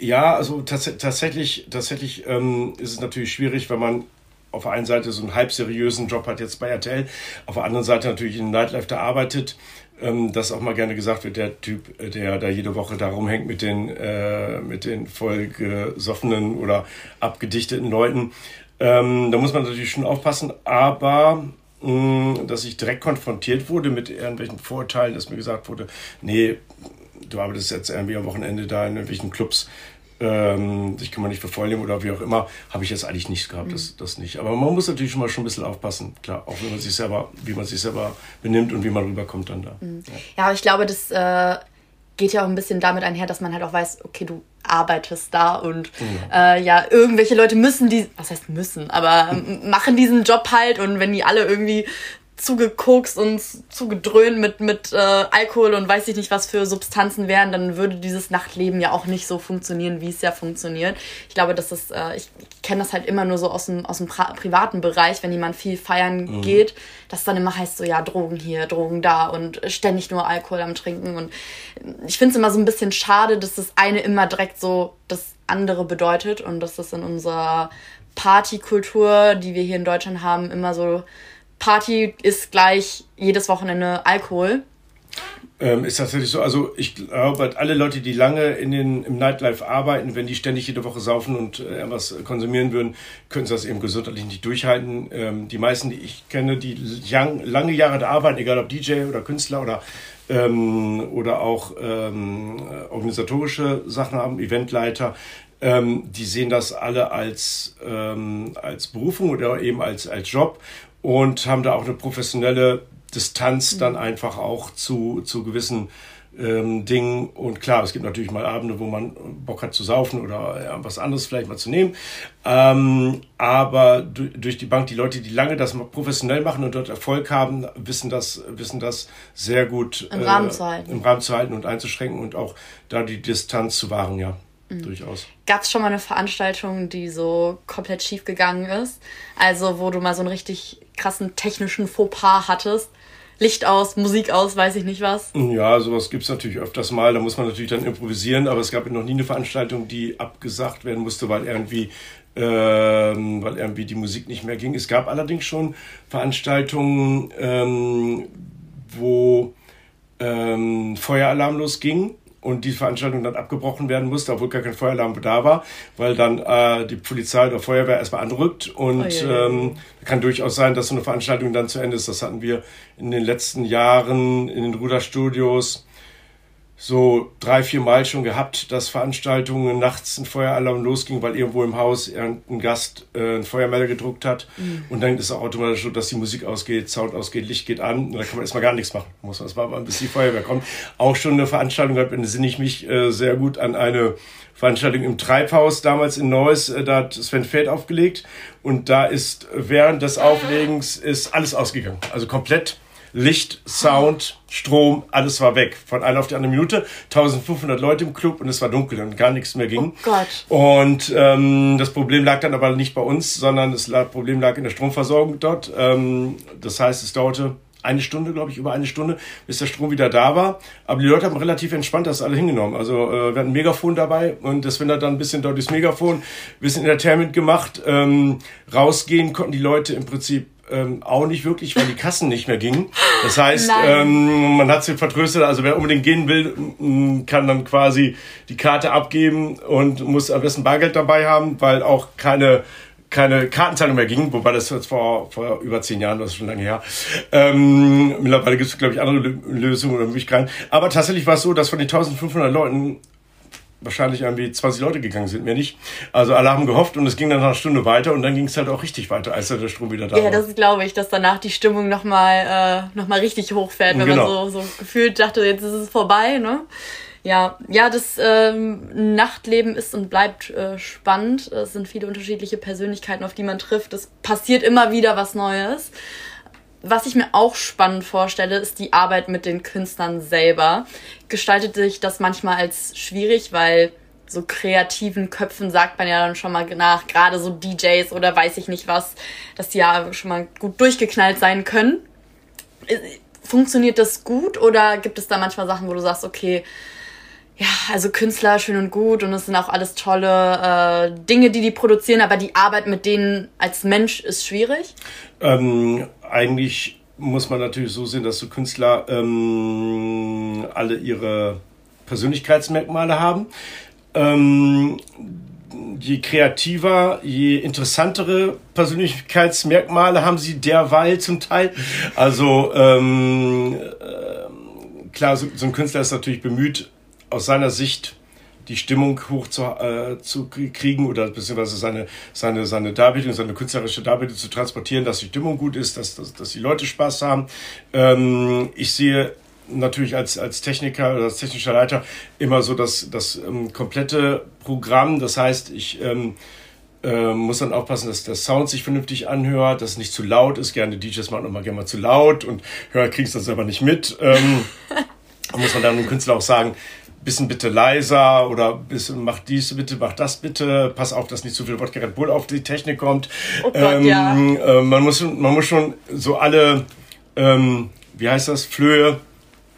ja, also tats tatsächlich, tatsächlich ähm, ist es natürlich schwierig, wenn man auf der einen Seite so einen halb seriösen Job hat jetzt bei RTL, auf der anderen Seite natürlich in Nightlife da arbeitet ähm, dass auch mal gerne gesagt wird, der Typ, äh, der da jede Woche da rumhängt mit den, äh, mit den vollgesoffenen oder abgedichteten Leuten. Ähm, da muss man natürlich schon aufpassen, aber mh, dass ich direkt konfrontiert wurde mit irgendwelchen Vorurteilen, dass mir gesagt wurde, nee, du arbeitest jetzt irgendwie am Wochenende da in irgendwelchen Clubs, ähm, ich kann man nicht für voll nehmen oder wie auch immer, habe ich jetzt eigentlich nicht gehabt, mhm. das, das nicht. Aber man muss natürlich schon mal schon ein bisschen aufpassen, klar, auch wenn man sich selber, wie man sich selber benimmt und wie man rüberkommt dann da. Mhm. Ja. ja, aber ich glaube, das äh, geht ja auch ein bisschen damit einher, dass man halt auch weiß, okay, du arbeitest da und mhm. äh, ja, irgendwelche Leute müssen die, was heißt müssen, aber machen diesen Job halt und wenn die alle irgendwie zugekokst und zugedröhnt mit, mit äh, Alkohol und weiß ich nicht was für Substanzen wären, dann würde dieses Nachtleben ja auch nicht so funktionieren, wie es ja funktioniert. Ich glaube, dass das, äh, ich, ich kenne das halt immer nur so aus dem, aus dem privaten Bereich, wenn jemand viel feiern mhm. geht, dass dann immer heißt so, ja, Drogen hier, Drogen da und ständig nur Alkohol am Trinken. Und ich finde es immer so ein bisschen schade, dass das eine immer direkt so das andere bedeutet und dass das in unserer Partykultur, die wir hier in Deutschland haben, immer so Party ist gleich jedes Wochenende Alkohol. Ähm, ist tatsächlich so. Also ich glaube, alle Leute, die lange in den, im Nightlife arbeiten, wenn die ständig jede Woche saufen und äh, was konsumieren würden, können sie das eben gesundheitlich nicht durchhalten. Ähm, die meisten, die ich kenne, die lang, lange Jahre da arbeiten, egal ob DJ oder Künstler oder, ähm, oder auch ähm, organisatorische Sachen haben, Eventleiter, ähm, die sehen das alle als, ähm, als Berufung oder eben als, als Job und haben da auch eine professionelle Distanz dann mhm. einfach auch zu, zu gewissen ähm, Dingen. Und klar, es gibt natürlich mal Abende, wo man Bock hat zu saufen oder ja, was anderes vielleicht mal zu nehmen. Ähm, aber durch die Bank, die Leute, die lange das professionell machen und dort Erfolg haben, wissen das, wissen das sehr gut im, äh, Rahmen, zu halten. im Rahmen zu halten und einzuschränken und auch da die Distanz zu wahren, ja. Mhm. Durchaus. Gab es schon mal eine Veranstaltung, die so komplett schief gegangen ist? Also, wo du mal so einen richtig krassen technischen Fauxpas hattest? Licht aus, Musik aus, weiß ich nicht was. Ja, sowas gibt es natürlich öfters mal. Da muss man natürlich dann improvisieren, aber es gab noch nie eine Veranstaltung, die abgesagt werden musste, weil irgendwie, ähm, weil irgendwie die Musik nicht mehr ging. Es gab allerdings schon Veranstaltungen, ähm, wo ähm, Feueralarm losging und die Veranstaltung dann abgebrochen werden musste, obwohl gar kein Feueralarm da war, weil dann äh, die Polizei oder Feuerwehr erstmal anrückt und oh, ja, ja. Ähm, kann durchaus sein, dass so eine Veranstaltung dann zu Ende ist. Das hatten wir in den letzten Jahren in den Ruderstudios so drei, vier Mal schon gehabt, dass Veranstaltungen nachts ein Feueralarm losging, weil irgendwo im Haus ein Gast äh, ein Feuermelder gedruckt hat. Mhm. Und dann ist es auch automatisch so, dass die Musik ausgeht, Sound ausgeht, Licht geht an. Und da kann man erstmal gar nichts machen. Muss man erstmal bis die Feuerwehr kommt. Auch schon eine Veranstaltung gehabt, entsinne ich mich äh, sehr gut an eine Veranstaltung im Treibhaus damals in Neuss. Äh, da hat Sven Feld aufgelegt. Und da ist während des Auflegens ist alles ausgegangen. Also komplett Licht, Sound, Strom, alles war weg. Von einer auf die andere Minute. 1500 Leute im Club und es war dunkel und gar nichts mehr ging. Oh Gott. Und ähm, das Problem lag dann aber nicht bei uns, sondern das Problem lag in der Stromversorgung dort. Ähm, das heißt, es dauerte eine Stunde, glaube ich, über eine Stunde, bis der Strom wieder da war. Aber die Leute haben relativ entspannt das alle hingenommen. Also äh, wir hatten ein Megafon dabei und das wenn er dann ein bisschen dort durchs Megafon, ein bisschen Entertainment gemacht. Ähm, rausgehen konnten die Leute im Prinzip ähm, auch nicht wirklich, weil die Kassen nicht mehr gingen. Das heißt, ähm, man hat sie vertröstet, also wer unbedingt gehen will, kann dann quasi die Karte abgeben und muss am besten Bargeld dabei haben, weil auch keine keine Kartenzahlung mehr ging, wobei das jetzt vor, vor über zehn Jahren, das ist schon lange her. Ähm, mittlerweile gibt es, glaube ich, andere Lösungen oder Möglichkeiten. Aber tatsächlich war es so, dass von den 1500 Leuten wahrscheinlich irgendwie 20 Leute gegangen sind, mehr nicht. Also alle haben gehofft und es ging dann nach einer Stunde weiter und dann ging es halt auch richtig weiter, als der Strom wieder da ja, war. Ja, das glaube ich, dass danach die Stimmung nochmal äh, noch richtig hochfährt, wenn genau. man so, so gefühlt dachte, jetzt ist es vorbei, ne? Ja, ja, das ähm, Nachtleben ist und bleibt äh, spannend. Es sind viele unterschiedliche Persönlichkeiten, auf die man trifft. Es passiert immer wieder was Neues. Was ich mir auch spannend vorstelle, ist die Arbeit mit den Künstlern selber. Gestaltet sich das manchmal als schwierig, weil so kreativen Köpfen sagt man ja dann schon mal nach, gerade so DJs oder weiß ich nicht was, dass die ja schon mal gut durchgeknallt sein können. Äh, funktioniert das gut oder gibt es da manchmal Sachen, wo du sagst, okay, ja, also Künstler schön und gut und es sind auch alles tolle äh, Dinge, die die produzieren, aber die Arbeit mit denen als Mensch ist schwierig? Ähm, eigentlich muss man natürlich so sehen, dass so Künstler ähm, alle ihre Persönlichkeitsmerkmale haben. Ähm, je kreativer, je interessantere Persönlichkeitsmerkmale haben sie derweil zum Teil. Also ähm, äh, klar, so, so ein Künstler ist natürlich bemüht, aus seiner Sicht die Stimmung hoch zu, äh, zu kriegen oder beziehungsweise seine, seine, seine Darbietung, seine künstlerische Darbietung zu transportieren, dass die Stimmung gut ist, dass, dass, dass die Leute Spaß haben. Ähm, ich sehe natürlich als, als Techniker oder als technischer Leiter immer so das, das ähm, komplette Programm. Das heißt, ich ähm, äh, muss dann aufpassen, dass der Sound sich vernünftig anhört, dass es nicht zu laut ist. Gerne DJs machen immer gerne mal zu laut und Hörer kriegen es dann selber nicht mit. Ähm, da muss man dann dem Künstler auch sagen, bisschen bitte leiser oder bisschen mach dies bitte, mach das bitte, pass auf, dass nicht zu viel Wodka Red Bull auf die Technik kommt. Oh Gott, ähm, ja. äh, man, muss, man muss schon so alle, ähm, wie heißt das, Flöhe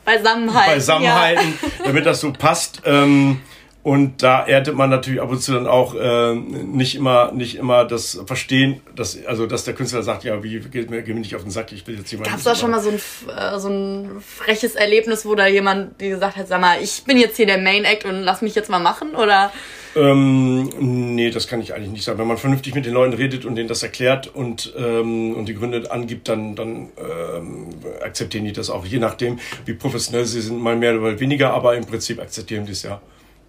beisammenhalten, beisammenhalten ja. damit das so passt. Ähm, und da erntet man natürlich ab und zu dann auch äh, nicht immer nicht immer das Verstehen, dass also dass der Künstler sagt, ja, wie geht mir, geh mir nicht auf den Sack, ich will jetzt jemanden. Gab es da schon mal so ein äh, so ein freches Erlebnis, wo da jemand die gesagt hat, sag mal, ich bin jetzt hier der Main Act und lass mich jetzt mal machen oder? Ähm, nee, das kann ich eigentlich nicht sagen. Wenn man vernünftig mit den Leuten redet und denen das erklärt und, ähm, und die Gründe angibt, dann, dann ähm, akzeptieren die das auch. Je nachdem, wie professionell sie sind, mal mehr oder weniger, aber im Prinzip akzeptieren die es ja.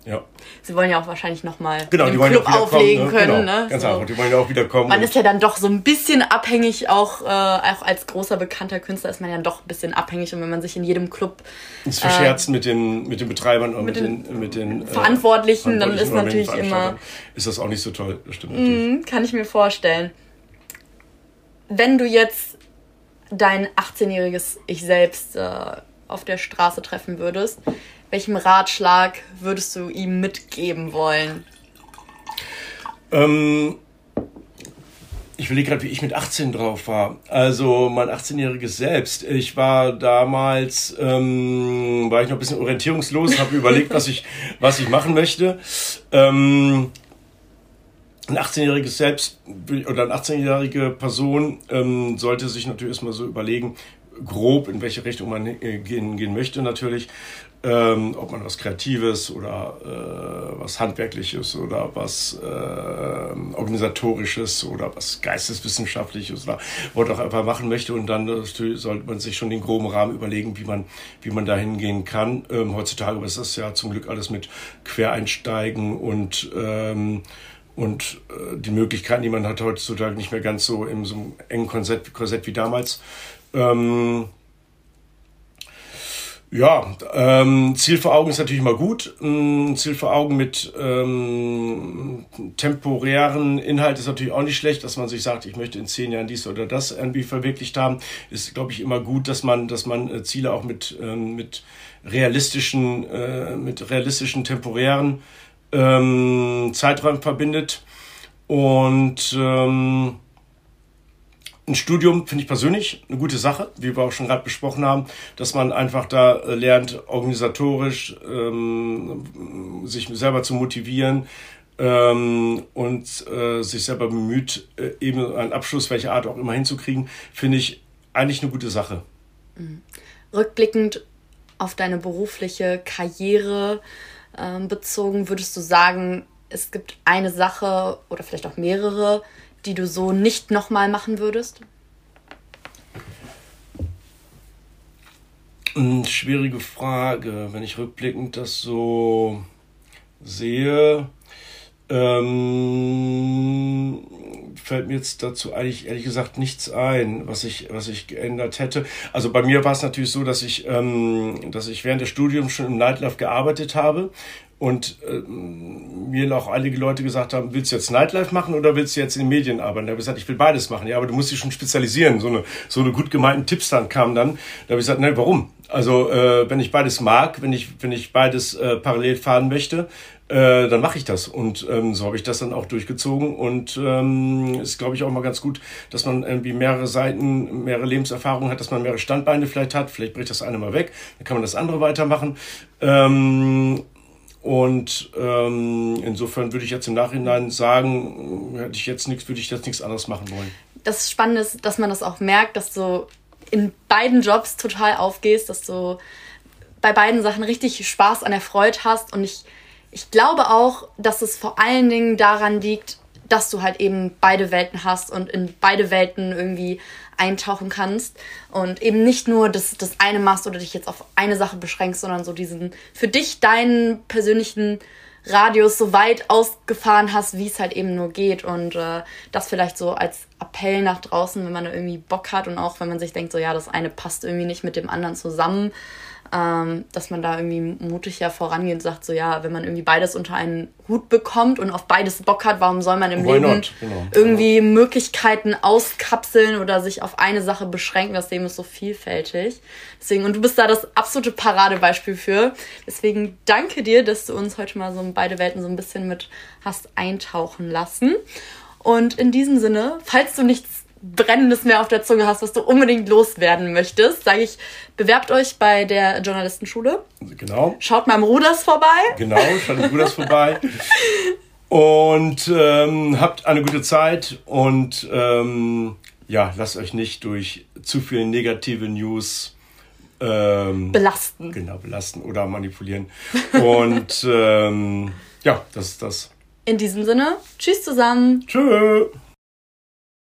Ja. Sie wollen ja auch wahrscheinlich nochmal genau, im Club auflegen ne? können. Genau, ne? Ganz so. einfach, die wollen ja auch wieder kommen. Man ist ja dann doch so ein bisschen abhängig, auch, äh, auch als großer bekannter Künstler ist man ja doch ein bisschen abhängig. Und wenn man sich in jedem Club... Ins Verscherzen äh, mit, den, mit den Betreibern und mit, mit den, mit den äh, Verantwortlichen, dann ist natürlich immer... Ist das auch nicht so toll, das stimmt natürlich. Mm, kann ich mir vorstellen. Wenn du jetzt dein 18-jähriges Ich selbst äh, auf der Straße treffen würdest, welchem Ratschlag würdest du ihm mitgeben wollen? Ähm, ich will gerade, wie ich mit 18 drauf war. Also mein 18-jähriges Selbst. Ich war damals, ähm, war ich noch ein bisschen orientierungslos, habe überlegt, was ich, was ich machen möchte. Ähm, ein 18-jähriges Selbst oder eine 18-jährige Person ähm, sollte sich natürlich erstmal so überlegen, grob, in welche Richtung man äh, gehen, gehen möchte natürlich. Ähm, ob man was Kreatives oder äh, was Handwerkliches oder was äh, Organisatorisches oder was Geisteswissenschaftliches oder was auch einfach machen möchte. Und dann sollte man sich schon den groben Rahmen überlegen, wie man, wie man da hingehen kann. Ähm, heutzutage ist das ja zum Glück alles mit Quereinsteigen und ähm, und äh, die Möglichkeiten, die man hat heutzutage nicht mehr ganz so in so einem engen Korsett, Korsett wie damals. Ähm, ja, ähm, Ziel vor Augen ist natürlich immer gut. Ähm, Ziel vor Augen mit ähm, temporären Inhalt ist natürlich auch nicht schlecht, dass man sich sagt, ich möchte in zehn Jahren dies oder das irgendwie verwirklicht haben. Ist, glaube ich, immer gut, dass man, dass man äh, Ziele auch mit, ähm, mit realistischen, äh, mit realistischen temporären ähm, Zeitraum verbindet. Und ähm, ein Studium finde ich persönlich eine gute Sache, wie wir auch schon gerade besprochen haben, dass man einfach da äh, lernt, organisatorisch ähm, sich selber zu motivieren ähm, und äh, sich selber bemüht, äh, eben einen Abschluss, welcher Art auch immer hinzukriegen, finde ich eigentlich eine gute Sache. Mhm. Rückblickend auf deine berufliche Karriere, ähm, bezogen, würdest du sagen, es gibt eine Sache oder vielleicht auch mehrere, die du so nicht nochmal machen würdest? Eine schwierige Frage, wenn ich rückblickend das so sehe. Ähm, fällt mir jetzt dazu eigentlich ehrlich gesagt nichts ein, was ich, was ich geändert hätte. Also bei mir war es natürlich so, dass ich, ähm, dass ich während des Studiums schon im Nightlife gearbeitet habe und äh, mir auch einige Leute gesagt haben, willst du jetzt Nightlife machen oder willst du jetzt in den Medien arbeiten? Da habe ich gesagt, ich will beides machen. Ja, aber du musst dich schon spezialisieren. So eine, so eine gut gemeinten Tipps dann kamen dann. Da habe ich gesagt, ne, warum? Also äh, wenn ich beides mag, wenn ich, wenn ich beides äh, parallel fahren möchte, äh, dann mache ich das. Und ähm, so habe ich das dann auch durchgezogen. Und ähm, ist, glaube ich, auch mal ganz gut, dass man irgendwie mehrere Seiten, mehrere Lebenserfahrungen hat, dass man mehrere Standbeine vielleicht hat. Vielleicht bricht das eine mal weg, dann kann man das andere weitermachen. Ähm, und ähm, insofern würde ich jetzt im Nachhinein sagen, hätte ich jetzt nichts, würde ich jetzt nichts anderes machen wollen. Das Spannende ist, dass man das auch merkt, dass du in beiden Jobs total aufgehst, dass du bei beiden Sachen richtig Spaß an der Freude hast. Und ich, ich glaube auch, dass es vor allen Dingen daran liegt, dass du halt eben beide Welten hast und in beide Welten irgendwie eintauchen kannst und eben nicht nur das, das eine machst oder dich jetzt auf eine Sache beschränkst, sondern so diesen für dich deinen persönlichen Radius so weit ausgefahren hast, wie es halt eben nur geht. Und äh, das vielleicht so als Appell nach draußen, wenn man da irgendwie Bock hat und auch wenn man sich denkt, so ja, das eine passt irgendwie nicht mit dem anderen zusammen ähm, dass man da irgendwie mutig ja vorangeht und sagt, so ja, wenn man irgendwie beides unter einen Hut bekommt und auf beides Bock hat, warum soll man im Why Leben genau. irgendwie Möglichkeiten auskapseln oder sich auf eine Sache beschränken? Das Leben ist so vielfältig. Deswegen, und du bist da das absolute Paradebeispiel für. Deswegen danke dir, dass du uns heute mal so in beide Welten so ein bisschen mit hast eintauchen lassen. Und in diesem Sinne, falls du nichts Brennendes mehr auf der Zunge hast, was du unbedingt loswerden möchtest, sage ich, bewerbt euch bei der Journalistenschule. Genau. Schaut mal im Ruders vorbei. Genau, schaut im Ruders vorbei. Und ähm, habt eine gute Zeit und ähm, ja, lasst euch nicht durch zu viele negative News ähm, belasten. Genau, belasten oder manipulieren. und ähm, ja, das ist das. In diesem Sinne, tschüss zusammen. Tschüss.